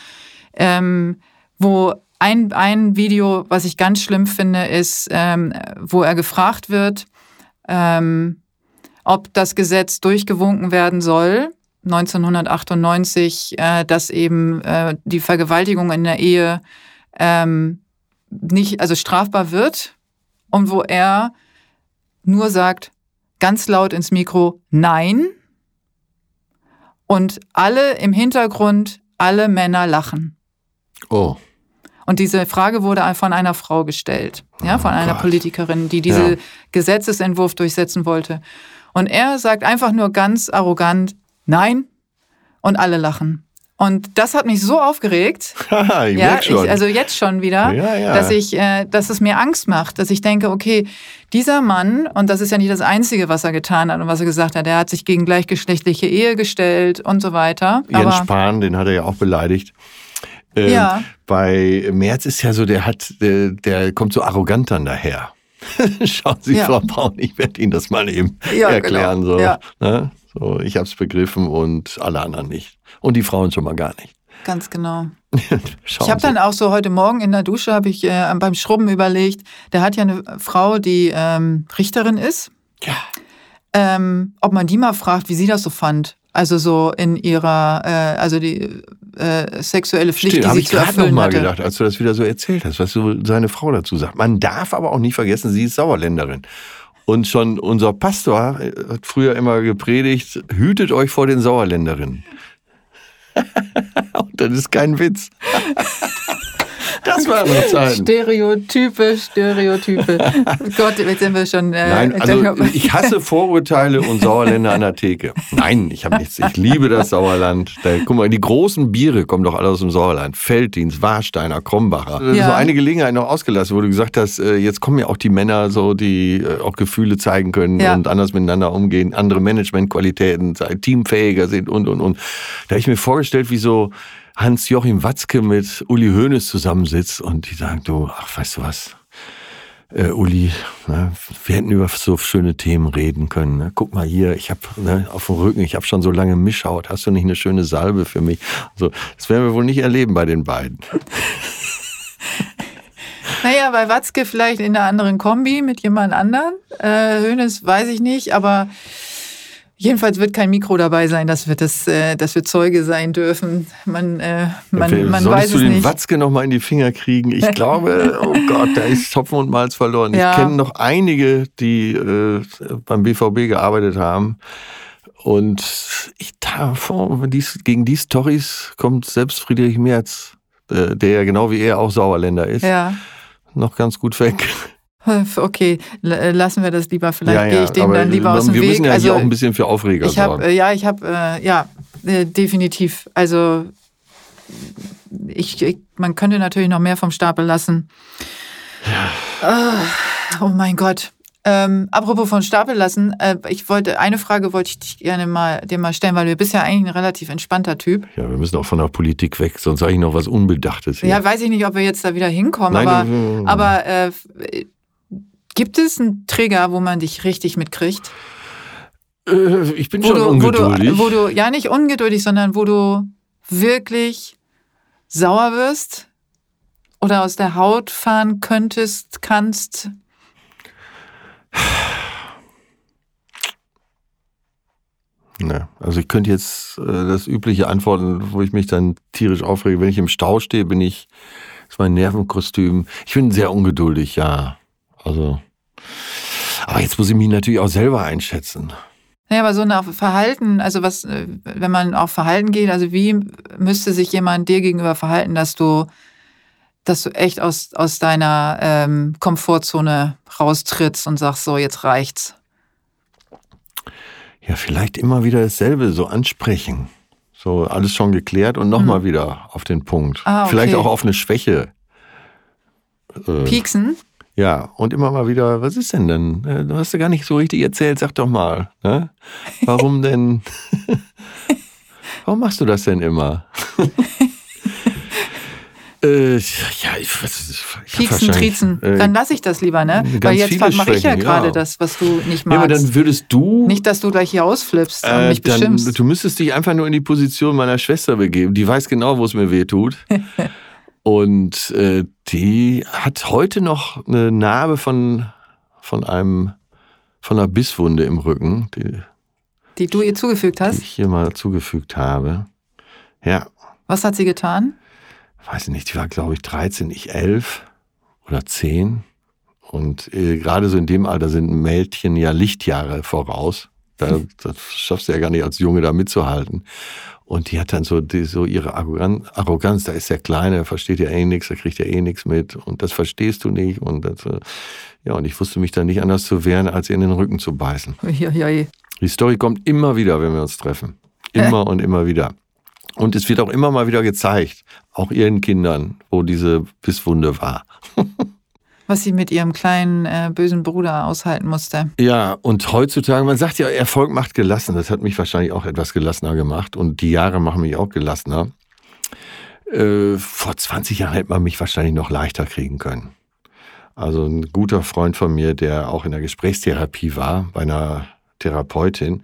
Ähm, wo ein, ein Video, was ich ganz schlimm finde, ist, ähm, wo er gefragt wird, ähm, ob das Gesetz durchgewunken werden soll, 1998, äh, dass eben äh, die Vergewaltigung in der Ehe ähm, nicht, also strafbar wird und wo er nur sagt, ganz laut ins Mikro, nein. Und alle im Hintergrund, alle Männer lachen. Oh. Und diese Frage wurde von einer Frau gestellt, ja, von Oh einer Gott. Politikerin, die diesen Ja. Gesetzesentwurf durchsetzen wollte. Und er sagt einfach nur ganz arrogant, nein, und alle lachen. Und das hat mich so aufgeregt, ich ja. Ich, also jetzt schon wieder, Ja, ja. dass ich, äh, dass es mir Angst macht, dass ich denke, okay, dieser Mann, und das ist ja nicht das Einzige, was er getan hat und was er gesagt hat, er hat sich gegen gleichgeschlechtliche Ehe gestellt und so weiter. Jens Aber Spahn, den hat er ja auch beleidigt. Ähm, Ja. Bei Merz ist ja so, der hat, der, der kommt so arrogant dann daher. Schauen Sie, Ja. Frau Braun, ich werde Ihnen das mal eben Ja, erklären. genau. So, Ja. ne? so, ich habe es begriffen und alle anderen nicht. Und die Frauen schon mal gar nicht. ganz genau. Ich habe dann auch so heute Morgen in der Dusche habe ich äh, beim Schrubben überlegt, der hat ja eine Frau, die ähm, Richterin ist, ja. ähm, ob man die mal fragt, wie sie das so fand. Also so in ihrer, äh, also die äh, sexuelle Pflicht, Stimmt, die habe sie ich zu gerade noch erfüllen mal hatte. gedacht, als du das wieder so erzählt hast, was so seine Frau dazu sagt. Man darf aber auch nicht vergessen, sie ist Sauerländerin. Und schon unser Pastor äh, hat früher immer gepredigt, hütet euch vor den Sauerländerinnen. Und das ist kein Witz. das war noch Zeiten. Stereotype, Stereotype. Gott, jetzt sind wir schon. Äh, Nein, also ich hasse Vorurteile und Sauerländer an der Theke. Nein, ich habe nichts. Ich liebe das Sauerland. Da, guck mal, die großen Biere kommen doch alle aus dem Sauerland. Felddienst, Warsteiner, Krombacher. Ja. So eine Gelegenheit noch ausgelassen, wo du gesagt hast, äh, jetzt kommen ja auch die Männer so, die äh, auch Gefühle zeigen können Ja. und anders miteinander umgehen, andere Managementqualitäten, teamfähiger sind und, und, und. Da habe ich mir vorgestellt, wie so Hans-Joachim Watzke mit Uli Hoeneß zusammensitzt und die sagen, du, ach, weißt du was? äh, Uli, ne, wir hätten über so schöne Themen reden können. Ne? Guck mal hier, ich habe ne, auf dem Rücken, ich habe schon so lange Mischhaut. Hast du nicht eine schöne Salbe für mich? So, das werden wir wohl nicht erleben bei den beiden. Naja, bei Watzke vielleicht in einer anderen Kombi mit jemand anderen. Äh, Hönes weiß ich nicht, aber jedenfalls wird kein Mikro dabei sein, dass wir, das, äh, dass wir Zeuge sein dürfen. Man, äh, man, man Solltest weiß du es den nicht. Watzke noch mal in die Finger kriegen? Ich glaube, oh Gott, da ist Topfen und Malz verloren. Ja. Ich kenne noch einige, die äh, beim BVB gearbeitet haben. Und ich dies, gegen die Stories kommt selbst Friedrich Merz, äh, der ja genau wie er auch Sauerländer ist, Ja, noch ganz gut weg. Okay, äh, lassen wir das lieber. Vielleicht ja, gehe ja, ich dem dann lieber aus dem wir Weg. müssen ja also, hier auch ein bisschen für Aufreger ich habe, sorgen. äh, ja, ich habe, äh, ja, äh, definitiv. Also ich, ich, man könnte natürlich noch mehr vom Stapel lassen. Ah, oh mein Gott. Ähm, apropos von Stapel lassen, äh, ich wollte eine Frage wollte ich dich gerne mal dir mal stellen, weil du bist ja eigentlich ein relativ entspannter Typ. ja, wir müssen auch von der Politik weg, sonst sage ich noch was Unbedachtes hier. Ja, weiß ich nicht, ob wir jetzt da wieder hinkommen, Nein, aber, aber äh, gibt es einen Trigger, wo man dich richtig mitkriegt? Äh, ich bin Wo schon du, wo ungeduldig. du, wo du, ja nicht ungeduldig, sondern wo du wirklich sauer wirst oder aus der Haut fahren könntest, kannst. Ne, also ich könnte jetzt äh, das übliche antworten, wo ich mich dann tierisch aufrege. Wenn ich im Stau stehe, bin ich, ist mein Nervenkostüm. Ich bin sehr ungeduldig, ja. Also, aber jetzt muss ich mich natürlich auch selber einschätzen. Naja, aber so nach Verhalten, also was, äh, wenn man auf Verhalten geht, also wie müsste sich jemand dir gegenüber verhalten, dass du, dass du echt aus, aus deiner ähm, Komfortzone raustrittst und sagst, so, jetzt reicht's. Ja, vielleicht immer wieder dasselbe, so ansprechen. So alles schon geklärt und nochmal wieder auf den Punkt. Ah, okay. Vielleicht auch auf eine Schwäche. Äh, Pieksen? Ja, und immer mal wieder, was ist denn denn? Äh, Du hast ja gar nicht so richtig erzählt, sag doch mal. Ne? Warum denn? Warum machst du das denn immer? äh, ja, ich, was, ich Pieksen, Triezen. äh, Dann lasse ich das lieber, ne? Weil jetzt mache ich ja gerade ja. das, was du nicht ja, aber magst. dann würdest du. nicht, dass du gleich hier ausflippst und äh, mich dann, du müsstest dich einfach nur in die Position meiner Schwester begeben. Die weiß genau, wo es mir weh tut. Und äh, die hat heute noch eine Narbe von, von einem von einer Bisswunde im Rücken, die, die du ihr zugefügt die hast. ich hier mal zugefügt habe. Ja, Was hat sie getan? weiß ich nicht, die war glaube ich 13, ich 11 oder 10. Und äh, gerade so in dem Alter sind Mädchen ja Lichtjahre voraus. Da, das schaffst du ja gar nicht als Junge da mitzuhalten. Und die hat dann so, die, so ihre Arroganz, da ist der Kleine, der versteht ja eh nichts, der kriegt ja eh nichts mit und das verstehst du nicht. Und das, äh, ja, und ich wusste mich dann nicht anders zu wehren, als ihr in den Rücken zu beißen. Uiuiui. Die Story kommt immer wieder, wenn wir uns treffen. Immer und immer wieder. Und es wird auch immer mal wieder gezeigt, auch ihren Kindern, wo diese Bisswunde war. Was sie mit ihrem kleinen äh, bösen Bruder aushalten musste. Ja, und heutzutage, man sagt ja, Erfolg macht gelassen. Das hat mich wahrscheinlich auch etwas gelassener gemacht. Und die Jahre machen mich auch gelassener. Äh, vor 20 Jahren hätte man mich wahrscheinlich noch leichter kriegen können. Also ein guter Freund von mir, der auch in der Gesprächstherapie war, bei einer Therapeutin,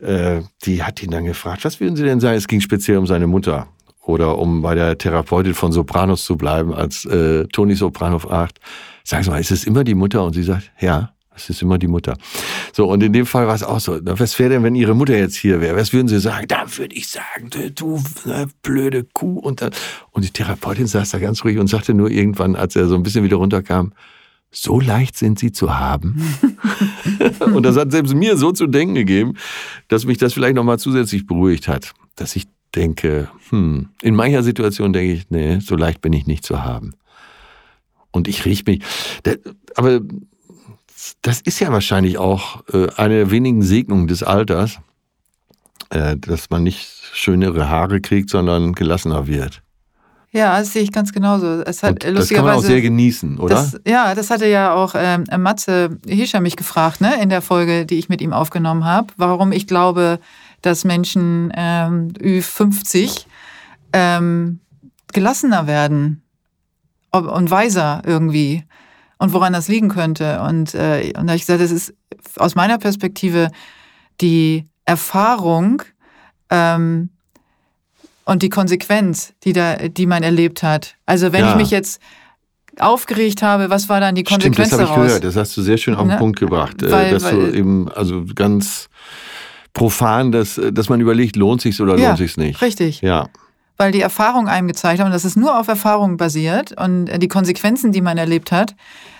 äh, die hat ihn dann gefragt, was würden Sie denn sagen? Es ging speziell um seine Mutter oder um bei der Therapeutin von Sopranos zu bleiben, als äh, Toni Soprano fragt, sag mal, ist es immer die Mutter? Und sie sagt, ja, es ist immer die Mutter. So, und in dem Fall war es auch so. Was wäre denn, wenn Ihre Mutter jetzt hier wäre? Was würden Sie sagen? Da würde ich sagen, du, ne, blöde Kuh. Und, dann, und die Therapeutin saß da ganz ruhig und sagte nur irgendwann, als er so ein bisschen wieder runterkam, so leicht sind sie zu haben. und das hat selbst mir so zu denken gegeben, dass mich das vielleicht nochmal zusätzlich beruhigt hat. Dass ich denke, hm, in mancher Situation denke ich, nee, so leicht bin ich nicht zu haben. Und ich riech mich, aber das ist ja wahrscheinlich auch äh, eine der wenigen Segnungen des Alters, äh, dass man nicht schönere Haare kriegt, sondern gelassener wird. Ja, das sehe ich ganz genauso. Es hat das kann man auch sehr genießen, oder? Das, ja, das hatte ja auch ähm, Matze Hischer mich gefragt, ne, in der Folge, die ich mit ihm aufgenommen habe, warum ich glaube, dass Menschen ähm, Ü50 ähm, gelassener werden und weiser irgendwie und woran das liegen könnte. Und, äh, und da habe ich gesagt, das ist aus meiner Perspektive die Erfahrung ähm, und die Konsequenz, die, da, die man erlebt hat. Also wenn ja. ich mich jetzt aufgeregt habe, was war dann die Konsequenz Stimmt, das habe ich gehört. Das hast du sehr schön auf den ne? Punkt gebracht. Äh, weil, dass weil, du eben, also ganz profan, dass, dass man überlegt, lohnt sich's oder ja, lohnt sich's nicht. Richtig. Ja. Weil die Erfahrung einem gezeigt haben, dass es nur auf Erfahrung basiert und die Konsequenzen, die man erlebt hat,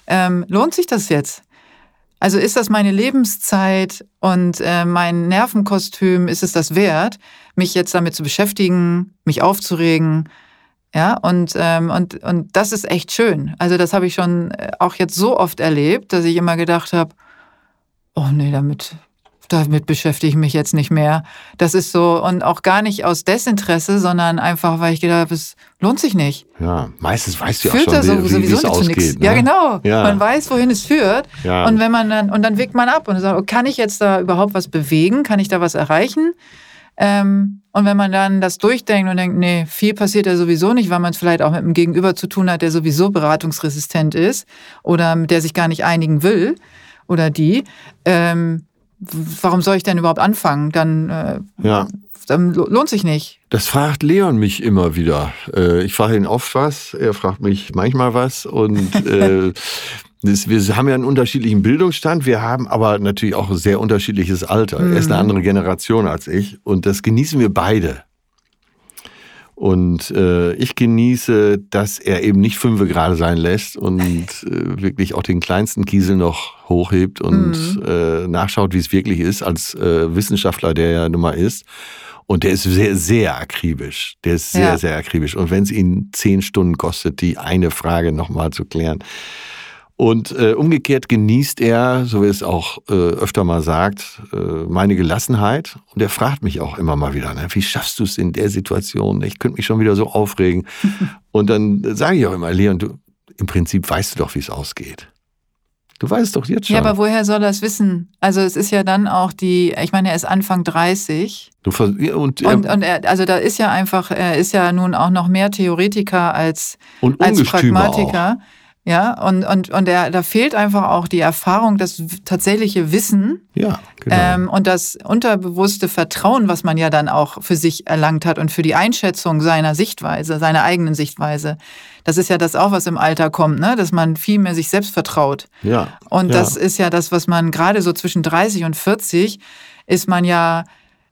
ähm, lohnt sich das jetzt? Also ist das meine Lebenszeit und äh, mein Nervenkostüm, ist es das wert, mich jetzt damit zu beschäftigen, mich aufzuregen? Ja, und, ähm, und, und das ist echt schön. Also das habe ich schon äh, auch jetzt so oft erlebt, dass ich immer gedacht habe, oh nee, damit damit beschäftige ich mich jetzt nicht mehr. Das ist so, und auch gar nicht aus Desinteresse, sondern einfach, weil ich gedacht habe, es lohnt sich nicht. Ja, meistens weißt du ja auch schon, wie, wie es ausgeht. Ne? Ja, genau. Ja. Man weiß, wohin es führt. Ja. Und wenn man dann, und dann wägt man ab und sagt, oh, kann ich jetzt da überhaupt was bewegen? Kann ich da was erreichen? Ähm, und wenn man dann das durchdenkt und denkt, nee, viel passiert ja sowieso nicht, weil man es vielleicht auch mit einem Gegenüber zu tun hat, der sowieso beratungsresistent ist oder der sich gar nicht einigen will oder die, ähm, warum soll ich denn überhaupt anfangen? Dann, äh, ja. dann lohnt sich nicht. Das fragt Leon mich immer wieder. Äh, ich frage ihn oft was, er fragt mich manchmal was und äh, das, wir haben ja einen unterschiedlichen Bildungsstand, wir haben aber natürlich auch ein sehr unterschiedliches Alter. Mhm. Er ist eine mhm. andere Generation als ich und das genießen wir beide. Und äh, ich genieße, dass er eben nicht fünfe gerade sein lässt und äh, wirklich auch den kleinsten Kiesel noch hochhebt und mhm. äh, nachschaut, wie es wirklich ist, als äh, Wissenschaftler, der er nun mal ist. Und der ist sehr, sehr akribisch. Der ist sehr, ja. sehr akribisch. Und wenn es ihn zehn Stunden kostet, die eine Frage nochmal zu klären, und äh, umgekehrt genießt er, so wie es auch äh, öfter mal sagt, äh, meine Gelassenheit. Und er fragt mich auch immer mal wieder, ne, wie schaffst du es in der Situation? Ich könnte mich schon wieder so aufregen. und dann sage ich auch immer, Leon, du, im Prinzip weißt du doch, wie es ausgeht. Du weißt doch jetzt schon. Ja, aber woher soll er es wissen? Also es ist ja dann auch die, ich meine, er ist Anfang 30. Du und, und, und er, also da ist ja einfach, er ist ja nun auch noch mehr Theoretiker als, als Pragmatiker. Auch. Ja, und, und, und er, da fehlt einfach auch die Erfahrung, das tatsächliche Wissen ja, genau. ähm, und das unterbewusste Vertrauen, was man ja dann auch für sich erlangt hat und für die Einschätzung seiner Sichtweise, seiner eigenen Sichtweise. Das ist ja das auch, was im Alter kommt, ne? dass man viel mehr sich selbst vertraut. Ja. Und ja. das ist ja das, was man gerade so zwischen 30 und 40 ist man ja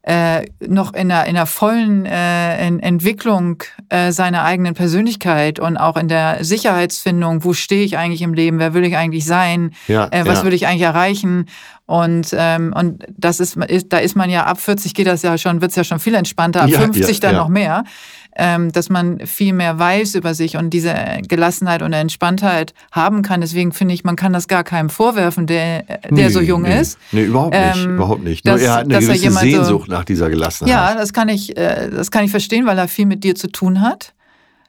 äh, noch in der, in der vollen äh, in Entwicklung äh, seiner eigenen Persönlichkeit und auch in der Sicherheitsfindung, wo stehe ich eigentlich im Leben, wer will ich eigentlich sein, Ja, äh, was ja. will ich eigentlich erreichen? Und ähm, und das ist, ist da ist man ja ab 40 geht das ja schon wird's ja schon viel entspannter, ab Ja, 50 ja, dann noch mehr, dass man viel mehr weiß über sich und diese Gelassenheit und Entspanntheit haben kann. Deswegen finde ich, man kann das gar keinem vorwerfen, der der Nee, so jung nee. ist. Nee, überhaupt nicht. Ähm, überhaupt nicht. dass- Nur er hat eine dass gewisse jemand so- Sehnsucht nach dieser Gelassenheit. Ja, das kann ich, äh, das kann ich verstehen, weil er viel mit dir zu tun hat.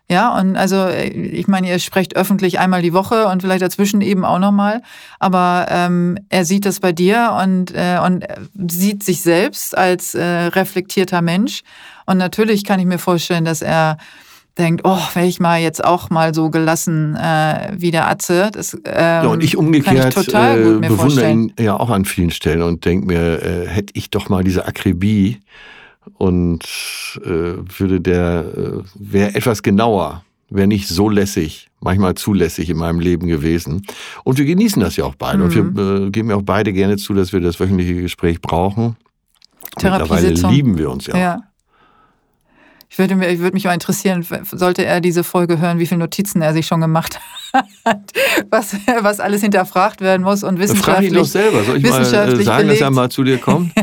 Ja, und also äh, ich meine, ihr sprecht öffentlich einmal die Woche und vielleicht dazwischen eben auch nochmal. Aber ähm, er sieht das bei dir und, äh, und sieht sich selbst als äh, reflektierter Mensch. Und natürlich kann ich mir vorstellen, dass er denkt, oh, wäre ich mal jetzt auch mal so gelassen äh, wie der Atze. Das, ähm, Ja, und ich kann umgekehrt ich total äh, gut mir bewundere vorstellen. ihn ja auch an vielen Stellen und denke mir, äh, hätte ich doch mal diese Akribie und äh, würde der, äh, wäre etwas genauer, wäre nicht so lässig, manchmal zulässig in meinem Leben gewesen. Und wir genießen das ja auch beide. Und Mhm. wir äh, geben ja auch beide gerne zu, dass wir das wöchentliche Gespräch brauchen. Mittlerweile lieben wir uns ja. Ja. Ich würde, mir, ich würde mich mal interessieren, sollte er diese Folge hören, wie viele Notizen er sich schon gemacht hat, was, was alles hinterfragt werden muss und Frag ihn wissenschaftlich. doch selber. Soll ich mal äh, wissenschaftlich sagen, dass er belegt. mal zu dir kommt?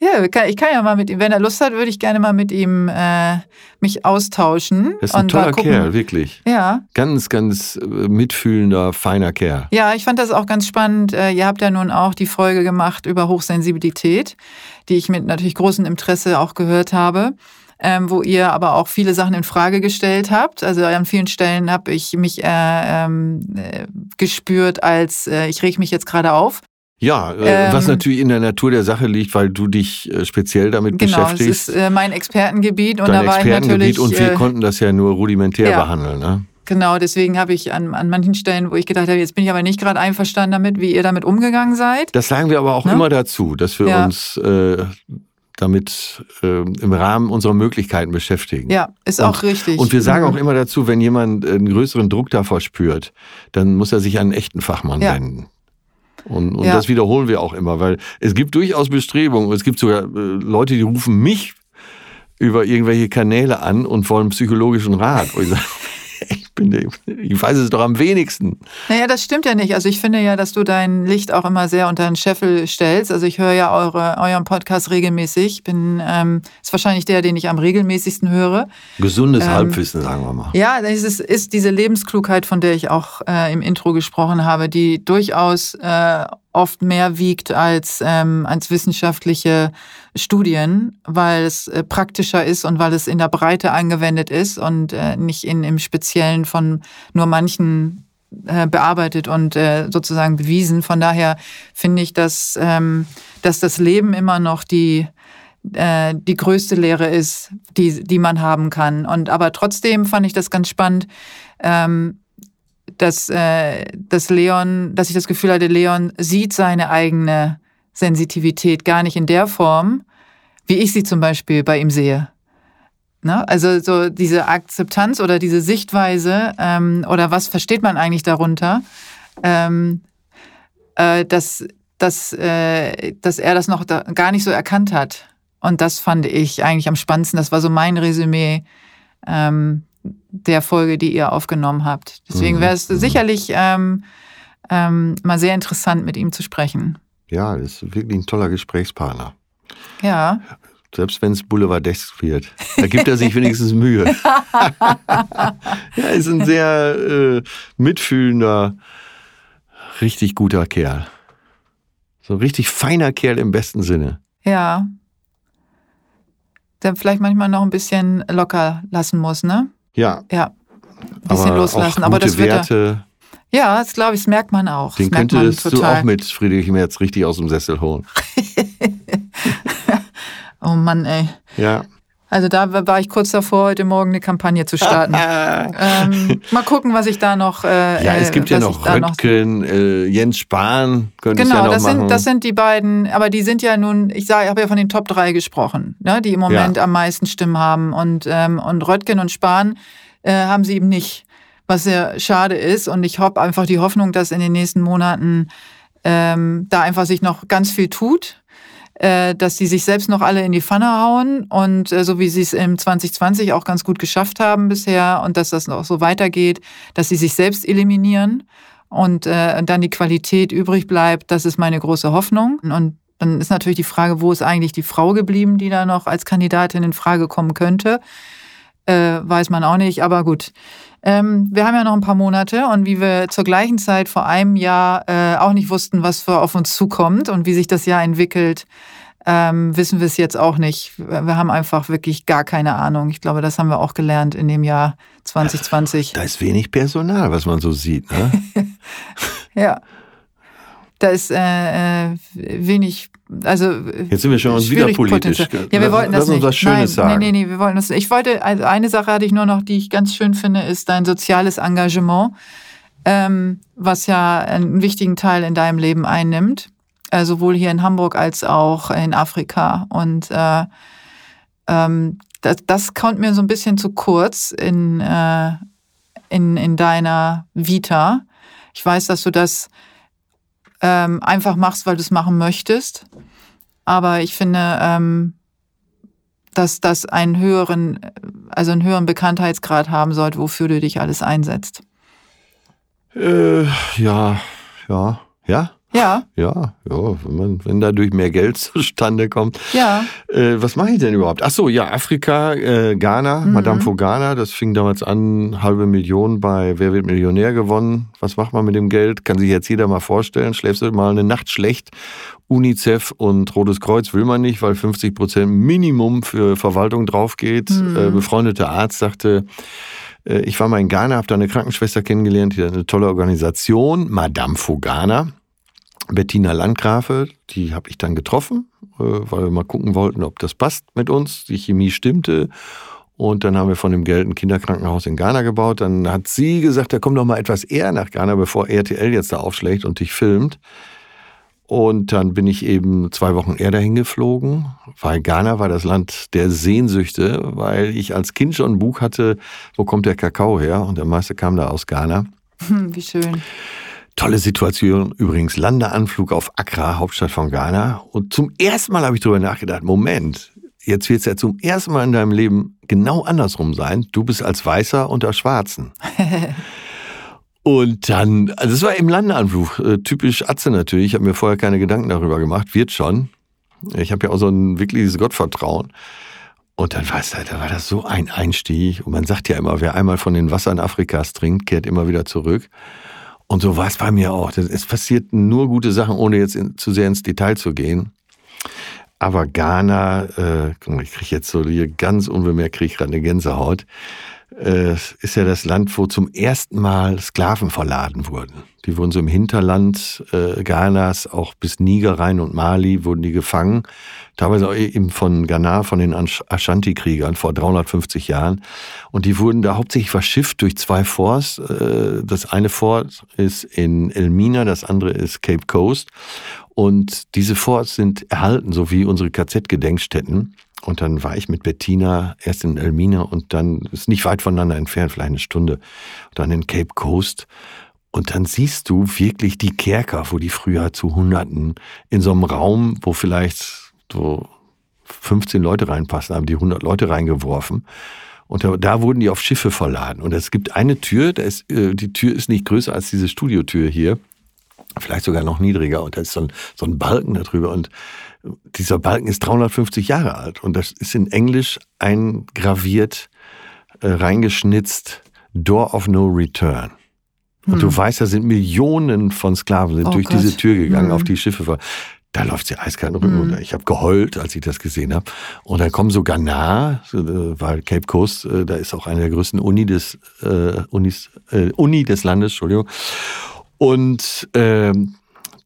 Ja, wir kann- ich kann ja mal mit ihm, wenn er Lust hat, würde ich gerne mal mit ihm äh, mich austauschen. Er ist ein toller. Kerl, wirklich. Ja, Ganz, ganz äh, mitfühlender, feiner Kerl. Ja, ich fand das auch ganz spannend. Äh, Ihr habt ja nun auch die Folge gemacht über Hochsensibilität, die ich mit natürlich großem Interesse auch gehört habe. Ähm, wo ihr aber auch viele Sachen in Frage gestellt habt. Also an vielen Stellen habe ich mich äh, ähm, äh, gespürt, als äh, ich reg mich jetzt gerade auf. Ja, äh, Ähm, was natürlich in der Natur der Sache liegt, weil du dich äh, speziell damit Genau, das beschäftigst. ist äh, mein Expertengebiet und dein da war ich natürlich Expertengebiet und wir äh, konnten das ja nur rudimentär ja. behandeln. Ne? genau. Deswegen habe ich an, an manchen Stellen, wo ich gedacht habe, jetzt bin ich aber nicht gerade einverstanden damit, wie ihr damit umgegangen seid. Das sagen wir aber auch Ne? immer dazu, dass wir Ja. uns äh, damit äh, im Rahmen unserer Möglichkeiten beschäftigen. Ja, ist Und- auch richtig. Und wir sagen Mhm. auch immer dazu, wenn jemand einen größeren Druck davor spürt, dann muss er sich an einen echten Fachmann Ja. wenden. Und, und Ja. das wiederholen wir auch immer, weil es gibt durchaus Bestrebungen. Es gibt sogar äh, Leute, die rufen mich über irgendwelche Kanäle an und wollen psychologischen Rat. Bin der, ich weiß es doch am wenigsten. Naja, das stimmt ja nicht. Also ich finde ja, dass du dein Licht auch immer sehr unter den Scheffel stellst. Also ich höre ja eure, euren Podcast regelmäßig. Bin ähm, ist wahrscheinlich der, den ich am regelmäßigsten höre. Gesundes Ähm, Halbwissen, sagen wir mal. Ja, es ist, ist diese Lebensklugheit, von der ich auch äh, im Intro gesprochen habe, die durchaus äh, oft mehr wiegt als, ähm, als wissenschaftliche Studien, weil es äh, praktischer ist und weil es in der Breite angewendet ist und äh, nicht in, im Speziellen von nur manchen äh, bearbeitet und äh, sozusagen bewiesen. Von daher finde ich, dass, ähm, dass das Leben immer noch die, äh, die größte Lehre ist, die, die man haben kann. Und aber trotzdem fand ich das ganz spannend, ähm, dass, äh, dass Leon, dass ich das Gefühl hatte, Leon sieht seine eigene Sensitivität gar nicht in der Form, wie ich sie zum Beispiel bei ihm sehe. Ne? Also so diese Akzeptanz oder diese Sichtweise ähm, oder was versteht man eigentlich darunter, ähm, äh, dass, dass, äh, dass er das noch da gar nicht so erkannt hat. Und das fand ich eigentlich am spannendsten. Das war so mein Resümee ähm, der Folge, die ihr aufgenommen habt. Deswegen Mhm. wäre es sicherlich ähm, ähm, mal sehr interessant, mit ihm zu sprechen. Ja, das ist wirklich ein toller Gesprächspartner. Ja, Selbst wenn es Boulevardesk wird. Da gibt er sich wenigstens Mühe. er ist ein sehr äh, mitfühlender, richtig guter Kerl. So ein richtig feiner Kerl im besten Sinne. ja. Der vielleicht manchmal noch ein bisschen locker lassen muss, ne? Ja, Ja. Ein bisschen aber loslassen. auch Aber das wird er, Werte. Ja, das glaube ich, das merkt man auch. Den das könntest du auch mit Friedrich Merz richtig aus dem Sessel holen. Oh Mann, ey. Ja. Also da war ich kurz davor, heute Morgen eine Kampagne zu starten. ähm, mal gucken, was ich da noch. Äh, Ja, es äh, gibt ja was noch da noch Röttgen, äh, Jens Spahn, könnte Genau, ja noch das machen. sind, das sind die beiden, aber die sind ja nun, ich sage, ich habe ja von den Top 3 gesprochen, ne, die im Moment am meisten Stimmen haben. Und, ähm, und Röttgen und Spahn äh, haben sie eben nicht, was sehr schade ist. Und ich habe einfach die Hoffnung, dass in den nächsten Monaten ähm, da einfach sich noch ganz viel tut. Äh, dass die sich selbst noch alle in die Pfanne hauen und äh, so wie sie es im 2020 auch ganz gut geschafft haben bisher und dass das noch so weitergeht, dass sie sich selbst eliminieren und äh, dann die Qualität übrig bleibt, das ist meine große Hoffnung. Und dann ist natürlich die Frage, wo ist eigentlich die Frau geblieben, die da noch als Kandidatin in Frage kommen könnte. Äh, weiß man auch nicht, aber gut. Ähm, wir haben ja noch ein paar Monate und wie wir zur gleichen Zeit vor einem Jahr äh, auch nicht wussten, was für auf uns zukommt und wie sich das Jahr entwickelt, ähm, wissen wir es jetzt auch nicht. Wir haben einfach wirklich gar keine Ahnung. Ich glaube, das haben wir auch gelernt in dem Jahr 2020. Da ist wenig Personal, was man so sieht. Ne? ja. Da ist äh, äh wenig, also jetzt sind wir schon wieder politisch. Ja, wir wollten das Lass uns nicht. was Schönes Nein, sagen. Nee, nee, nee, wir wollten das. Ich wollte, also eine Sache hatte ich nur noch, die ich ganz schön finde, ist dein soziales Engagement, ähm, was ja einen wichtigen Teil in deinem Leben einnimmt, äh, sowohl hier in Hamburg als auch in Afrika. Und äh, ähm, das, das kommt mir so ein bisschen zu kurz in, äh, in, in deiner Vita. Ich weiß, dass du das ähm, einfach machst, weil du es machen möchtest. Aber ich finde, ähm, dass das einen höheren, also einen höheren Bekanntheitsgrad haben sollte, wofür du dich alles einsetzt. Äh, ja, ja, ja. Ja. Ja, ja, wenn, man, wenn dadurch mehr Geld zustande kommt. Ja. Äh, was mache ich denn überhaupt? Ach so, ja, Afrika, äh, Ghana, Mhm. Madame Fogana, das fing damals an, halbe Million bei Wer wird Millionär gewonnen. Was macht man mit dem Geld? Kann sich jetzt jeder mal vorstellen. Schläfst du mal eine Nacht schlecht? UNICEF und Rotes Kreuz will man nicht, weil 50 Prozent Minimum für Verwaltung draufgeht. Mhm. Äh, befreundeter Arzt sagte, äh, ich war mal in Ghana, habe da eine Krankenschwester kennengelernt, die hat eine tolle Organisation, Madame Fogana. Bettina Landgrafe, die habe ich dann getroffen, äh, weil wir mal gucken wollten, ob das passt mit uns. Die Chemie stimmte. Und dann haben wir von dem Geld ein Kinderkrankenhaus in Ghana gebaut. Dann hat sie gesagt, da komm doch mal etwas eher nach Ghana, bevor RTL jetzt da aufschlägt und dich filmt. Und dann bin ich eben zwei Wochen eher dahin geflogen, weil Ghana war das Land der Sehnsüchte, weil ich als Kind schon ein Buch hatte, wo kommt der Kakao her? Und der meiste kam da aus Ghana. Hm, wie schön. Tolle Situation übrigens. Landeanflug auf Accra, Hauptstadt von Ghana. Und zum ersten Mal habe ich darüber nachgedacht, Moment, jetzt wird es ja zum ersten Mal in deinem Leben genau andersrum sein. Du bist als Weißer unter Schwarzen. Und dann, also es war im Landeanflug, äh, typisch Atze natürlich. Ich habe mir vorher keine Gedanken darüber gemacht, wird schon. Ich habe ja auch so ein wirkliches Gottvertrauen. Und dann war es halt, da war das so ein Einstieg. Und man sagt ja immer, wer einmal von den Wassern Afrikas trinkt, kehrt immer wieder zurück. Und so war es bei mir auch. Es passiert nur gute Sachen, ohne jetzt in, zu sehr ins Detail zu gehen. Aber Ghana, äh, ich kriege jetzt so hier ganz unbemerkt, kriege ich gerade eine Gänsehaut, äh, ist ja das Land, wo zum ersten Mal Sklaven verladen wurden. Die wurden so im Hinterland äh, Ghanas, auch bis Niger rein und Mali, wurden die gefangen. Teilweise auch eben von Ghana, von den Ashanti-Kriegern vor 350 Jahren. Und die wurden da hauptsächlich verschifft durch zwei Forts. Äh, Das eine Fort ist in Elmina, das andere ist Cape Coast. Und diese Forts sind erhalten, so wie unsere KZ-Gedenkstätten. Und dann war ich mit Bettina erst in Elmina und dann ist nicht weit voneinander entfernt, vielleicht eine Stunde. Und dann in Cape Coast. Und dann siehst du wirklich die Kerker, wo die früher zu Hunderten in so einem Raum, wo vielleicht so 15 Leute reinpassen, haben die 100 Leute reingeworfen. Und da, da wurden die auf Schiffe verladen. Und es gibt eine Tür, ist, äh, die Tür ist nicht größer als diese Studiotür hier. Vielleicht sogar noch niedriger. Und da ist so ein, so ein Balken darüber. Und dieser Balken ist 350 Jahre alt. Und das ist in Englisch eingraviert, äh, reingeschnitzt, Door of No Return. Und du weißt, da sind Millionen von Sklaven sind Oh durch Gott. diese Tür gegangen Hm. auf die Schiffe. Da läuft sie eiskalt Rücken Hm. runter. Ich habe geheult, als ich das gesehen habe. Und dann kommen sogar nah, so, äh, weil Cape Coast, äh, da ist auch eine der größten Uni des, äh, Unis, äh, Uni des Landes, Entschuldigung. Und ähm,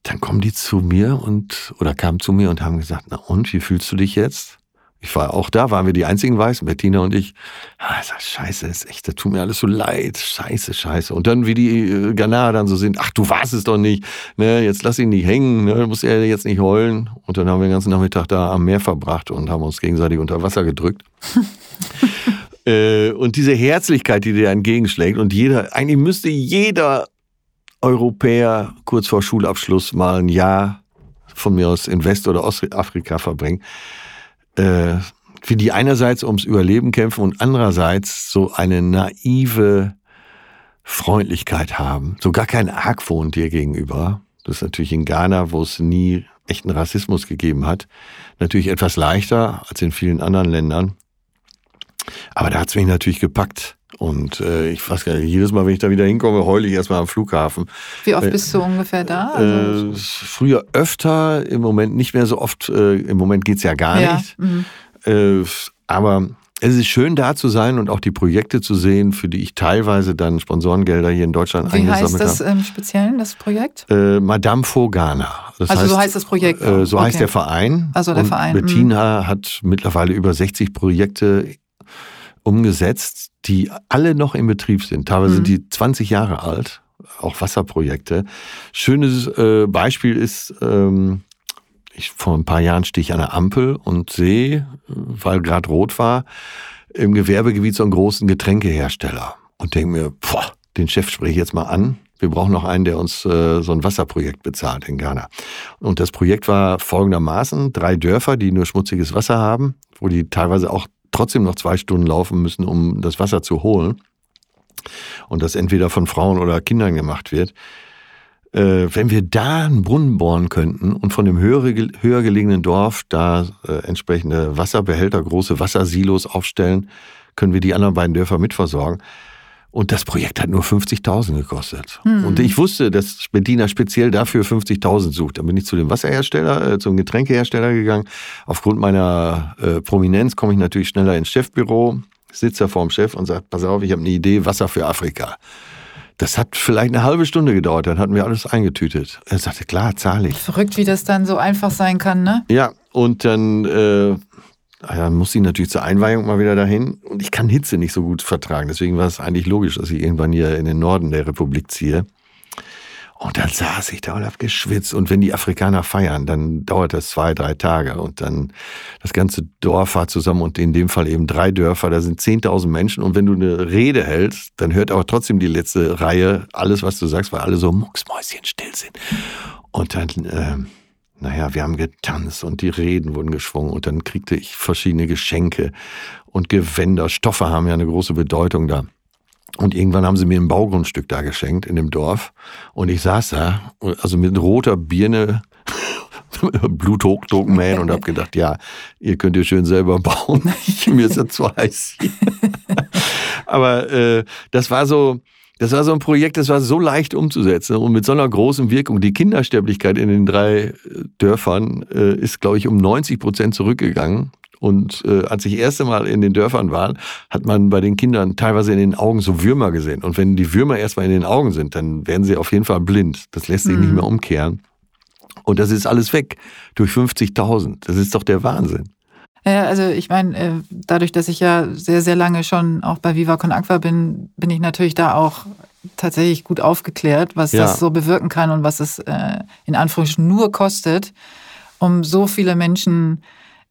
dann kommen die zu mir und oder kamen zu mir und haben gesagt, na und, wie fühlst du dich jetzt? Ich war auch da, waren wir die einzigen Weißen, Bettina und ich. Ah, ich sag, scheiße, ist echt, das tut mir alles so leid. Scheiße, scheiße. Und dann, wie die äh, Ghanaer dann so sind, ach, du warst es doch nicht. Ne, jetzt lass ihn nicht hängen, ne, muss er jetzt nicht heulen. Und dann haben wir den ganzen Nachmittag da am Meer verbracht und haben uns gegenseitig unter Wasser gedrückt. äh, und diese Herzlichkeit, die dir entgegenschlägt und jeder, eigentlich müsste jeder Europäer kurz vor Schulabschluss mal ein Jahr von mir aus in West- oder Ostafrika verbringen, äh, wie die einerseits ums Überleben kämpfen und andererseits so eine naive Freundlichkeit haben, so gar keinen Argwohn dir gegenüber. Das ist natürlich in Ghana, wo es nie echten Rassismus gegeben hat, natürlich etwas leichter als in vielen anderen Ländern. Aber da hat es mich natürlich gepackt. Und äh, ich weiß gar nicht, jedes Mal, wenn ich da wieder hinkomme, heule ich erstmal am Flughafen. Wie oft bist du ungefähr da? Also äh, früher öfter, im Moment nicht mehr so oft. Äh, Im Moment geht's ja gar ja. nicht. Mhm. Äh, aber es ist schön da zu sein und auch die Projekte zu sehen, für die ich teilweise dann Sponsorengelder hier in Deutschland Wie eingesammelt habe. Wie heißt das im Speziellen, das Projekt? Äh, Madame Fogana. Das also heißt, so heißt das Projekt? Äh, so okay. heißt der Verein. Also der und Verein. Bettina mhm. hat mittlerweile über 60 Projekte umgesetzt, die alle noch in Betrieb sind. Teilweise mhm. sind die 20 Jahre alt, auch Wasserprojekte. Schönes äh, Beispiel ist, ähm, ich, vor ein paar Jahren stehe ich an der Ampel und sehe, weil gerade rot war, im Gewerbegebiet so einen großen Getränkehersteller und denke mir, boah, den Chef spreche ich jetzt mal an. Wir brauchen noch einen, der uns äh, so ein Wasserprojekt bezahlt in Ghana. Und das Projekt war folgendermaßen, drei Dörfer, die nur schmutziges Wasser haben, wo die teilweise auch trotzdem noch zwei Stunden laufen müssen, um das Wasser zu holen. Und das entweder von Frauen oder Kindern gemacht wird äh, wenn wir da einen Brunnen bohren könnten und von dem höher, höher gelegenen Dorf da äh, entsprechende Wasserbehälter, große Wassersilos aufstellen, können wir die anderen beiden Dörfer mitversorgen. Und das Projekt hat nur 50.000 gekostet. Hm. Und ich wusste, dass Bediener speziell dafür 50.000 sucht. Dann bin ich zu dem Wasserhersteller, äh, zum Getränkehersteller gegangen. Aufgrund meiner äh, Prominenz komme ich natürlich schneller ins Chefbüro, sitze da vor dem Chef und sage, pass auf, ich habe eine Idee, Wasser für Afrika. Das hat vielleicht eine halbe Stunde gedauert, dann hatten wir alles eingetütet. Er sagte, klar, zahle ich. Verrückt, wie das dann so einfach sein kann, ne? Ja, und dann äh, ja, muss ich natürlich zur Einweihung mal wieder dahin. Und ich kann Hitze nicht so gut vertragen. Deswegen war es eigentlich logisch, dass ich irgendwann hier in den Norden der Republik ziehe. Und dann saß ich da und hab geschwitzt. Und wenn die Afrikaner feiern, dann dauert das zwei, drei Tage. Und dann das ganze Dorf war zusammen und in dem Fall eben drei Dörfer. Da sind 10.000 Menschen. Und wenn du eine Rede hältst, dann hört aber trotzdem die letzte Reihe alles, was du sagst, weil alle so mucksmäuschen still sind. Und dann, äh, naja, wir haben getanzt und die Reden wurden geschwungen. Und dann kriegte ich verschiedene Geschenke und Gewänder. Stoffe haben ja eine große Bedeutung da. Und irgendwann haben sie mir ein Baugrundstück da geschenkt in dem Dorf. Und ich saß da, also mit roter Birne, Bluthochdruckman und habe gedacht, ja, ihr könnt ihr schön selber bauen. mir ist ja zu heiß. Aber äh, das war so, das war so ein Projekt, das war so leicht umzusetzen und mit so einer großen Wirkung. Die Kindersterblichkeit in den drei äh, Dörfern äh, ist, glaube ich, um 90 Prozent zurückgegangen. Und äh, als ich das erste Mal in den Dörfern war, hat man bei den Kindern teilweise in den Augen so Würmer gesehen. Und wenn die Würmer erstmal in den Augen sind, dann werden sie auf jeden Fall blind. Das lässt sich mhm. nicht mehr umkehren. Und das ist alles weg durch 50.000. Das ist doch der Wahnsinn. Ja, also ich meine, äh, dadurch, dass ich ja sehr, sehr lange schon auch bei Viva Con Aqua bin, bin ich natürlich da auch tatsächlich gut aufgeklärt, was ja. das so bewirken kann und was es äh, in Anführungsstrichen nur kostet, um so viele Menschen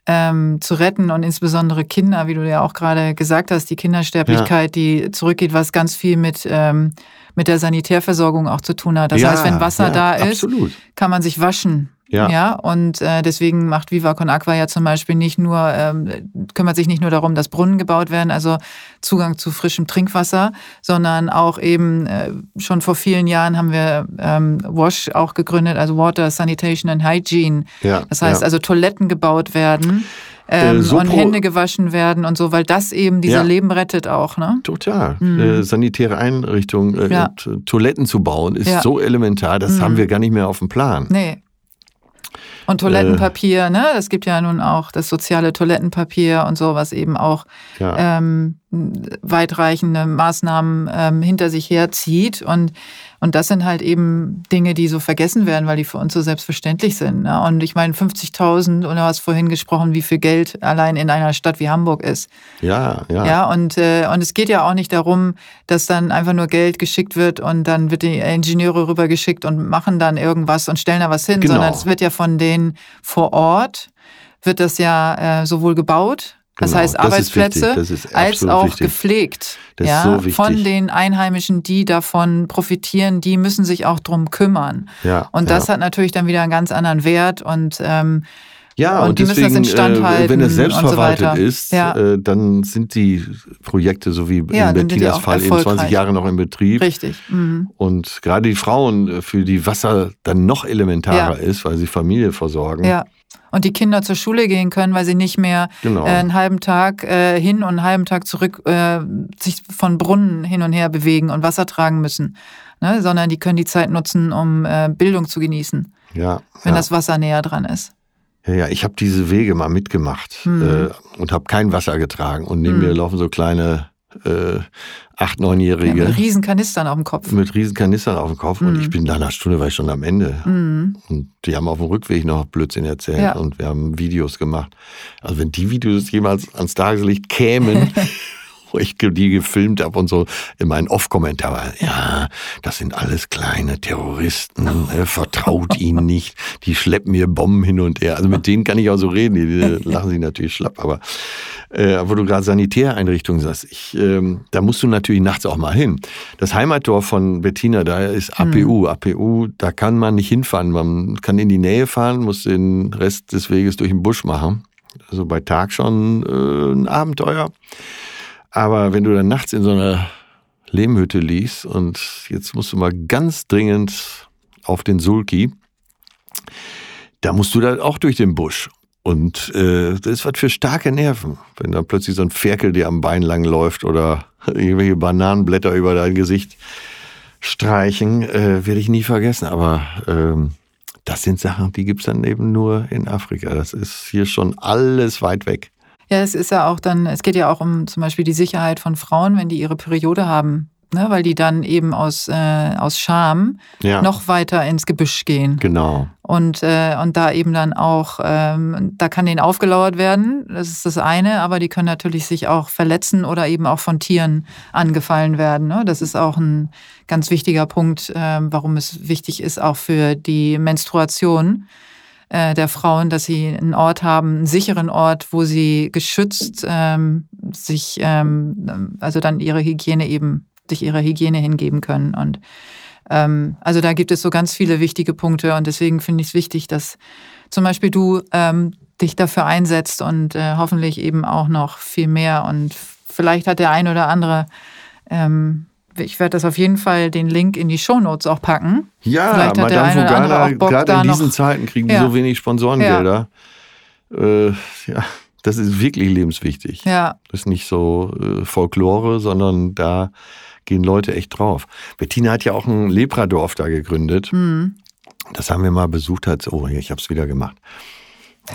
ähm, zu retten und insbesondere Kinder, wie du ja auch gerade gesagt hast, die Kindersterblichkeit, ja. die zurückgeht, was ganz viel mit, ähm, mit der Sanitärversorgung auch zu tun hat. Das ja, heißt, wenn Wasser da ist, absolut. kann man sich waschen ja. ja und äh, deswegen macht Viva Con Aqua ja zum Beispiel nicht nur, ähm, kümmert sich nicht nur darum, dass Brunnen gebaut werden, also Zugang zu frischem Trinkwasser, sondern auch eben äh, schon vor vielen Jahren haben wir ähm, WASH auch gegründet, also Water, Sanitation and Hygiene. Ja, das heißt ja. also Toiletten gebaut werden. Ähm, äh, so und Hände gewaschen werden und so, weil das eben dieser ja. Leben rettet auch. Ne? Total. Mhm. Äh, sanitäre Einrichtungen, äh, ja. Toiletten zu bauen, ist ja. so elementar, das mhm. haben wir gar nicht mehr auf dem Plan. Nee. Und Toilettenpapier, äh, ne? Es gibt ja nun auch das soziale Toilettenpapier und so, was eben auch ja. ähm, weitreichende Maßnahmen ähm, hinter sich herzieht. Und und das sind halt eben Dinge, die so vergessen werden, weil die für uns so selbstverständlich sind. Ne? Und ich meine, 50.000, und du hast vorhin gesprochen, wie viel Geld allein in einer Stadt wie Hamburg ist. Ja, ja. Ja, und, äh, und es geht ja auch nicht darum, dass dann einfach nur Geld geschickt wird und dann wird die Ingenieure rübergeschickt und machen dann irgendwas und stellen da was hin, genau. sondern es wird ja von denen vor Ort, wird das ja äh, sowohl gebaut, Das Genau, heißt das Arbeitsplätze wichtig, als auch wichtig. gepflegt. Ja, so. Von den Einheimischen, die davon profitieren, die müssen sich auch drum kümmern. Ja, Und ja. das hat natürlich dann wieder einen ganz anderen Wert und ähm, Ja, Und und, die müssen das deswegen, instand äh, halten wenn es und selbstverwaltet so weiter. ist, Ja. äh, dann sind die Projekte, so wie Ja, in Bettinas Fall, eben 20 erfolgreich. Jahre noch in Betrieb. richtig. Mhm. Und gerade die Frauen, äh, für die Wasser dann noch elementarer ist, weil sie Familie versorgen. Ja. Und die Kinder zur Schule gehen können, weil sie nicht mehr Genau. äh, einen halben Tag äh, hin und einen halben Tag zurück äh, sich von Brunnen hin und her bewegen und Wasser tragen müssen. Ne? Sondern die können die Zeit nutzen, um äh, Bildung zu genießen, ja, wenn ja. das Wasser näher dran ist. ja, ja, ich habe diese Wege mal mitgemacht Mhm. äh, und habe kein Wasser getragen. Und neben Mhm. mir laufen so kleine äh, acht, Ja, neunjährige mit riesen Kanistern auf dem Kopf. mit riesen Kanistern auf dem Kopf. Und Mhm. ich bin nach einer Stunde war ich schon am Ende. Mhm. Und die haben auf dem Rückweg noch Blödsinn erzählt Ja. und wir haben Videos gemacht. Also wenn die Videos jemals ans Tageslicht kämen, wo ich die gefilmt habe und so in meinen Off-Kommentar war, ja, das sind alles kleine Terroristen, äh, vertraut ihnen nicht, die schleppen mir Bomben hin und her. Also mit denen kann ich auch so reden, die, die lachen sich natürlich schlapp, aber äh, wo du gerade Sanitäreinrichtungen sagst, ich, ähm, da musst du natürlich nachts auch mal hin. Das Heimatdorf von Bettina, da ist APU. APU, da kann man nicht hinfahren. Man kann in die Nähe fahren, muss den Rest des Weges durch den Busch machen. Also bei Tag schon äh, ein Abenteuer. Aber wenn du dann nachts in so einer Lehmhütte liegst und jetzt musst du mal ganz dringend auf den Sulki, da musst du dann auch durch den Busch. Und äh, das ist was für starke Nerven, wenn dann plötzlich so ein Ferkel dir am Bein lang läuft oder irgendwelche Bananenblätter über dein Gesicht streichen, äh, werde ich nie vergessen. Aber ähm, das sind Sachen, die gibt's dann eben nur in Afrika. Das ist hier schon alles weit weg. Ja, es ist ja auch dann, es geht ja auch um zum Beispiel die Sicherheit von Frauen, wenn die ihre Periode haben, ne? weil die dann eben aus, äh, aus Scham Ja, noch weiter ins Gebüsch gehen. genau. Und, äh, und da eben dann auch, ähm, da kann denen aufgelauert werden, das ist das eine, aber die können natürlich sich auch verletzen oder eben auch von Tieren angefallen werden. Ne? Das ist auch ein ganz wichtiger Punkt, ähm, warum es wichtig ist, auch für die Menstruation äh, der Frauen, dass sie einen Ort haben, einen sicheren Ort, wo sie geschützt ähm, sich, ähm, also dann ihre Hygiene eben, sich ihrer Hygiene hingeben können. Und ähm, also da gibt es so ganz viele wichtige Punkte und deswegen finde ich es wichtig, dass zum Beispiel du ähm, dich dafür einsetzt und äh, hoffentlich eben auch noch viel mehr und vielleicht hat der ein oder andere, ähm, ich werde das auf jeden Fall den Link in die Shownotes auch packen. Ja, Vielleicht hat Madame Bock, gerade in diesen noch- Zeiten kriegen die Ja. so wenig Sponsorengelder. Äh, ja, das ist wirklich lebenswichtig. Ja, Das ist nicht so äh, Folklore, sondern da gehen Leute echt drauf. Bettina hat ja auch ein Lepradorf da gegründet. hm. Das haben wir mal besucht. Hat, oh, ich habe es wieder gemacht.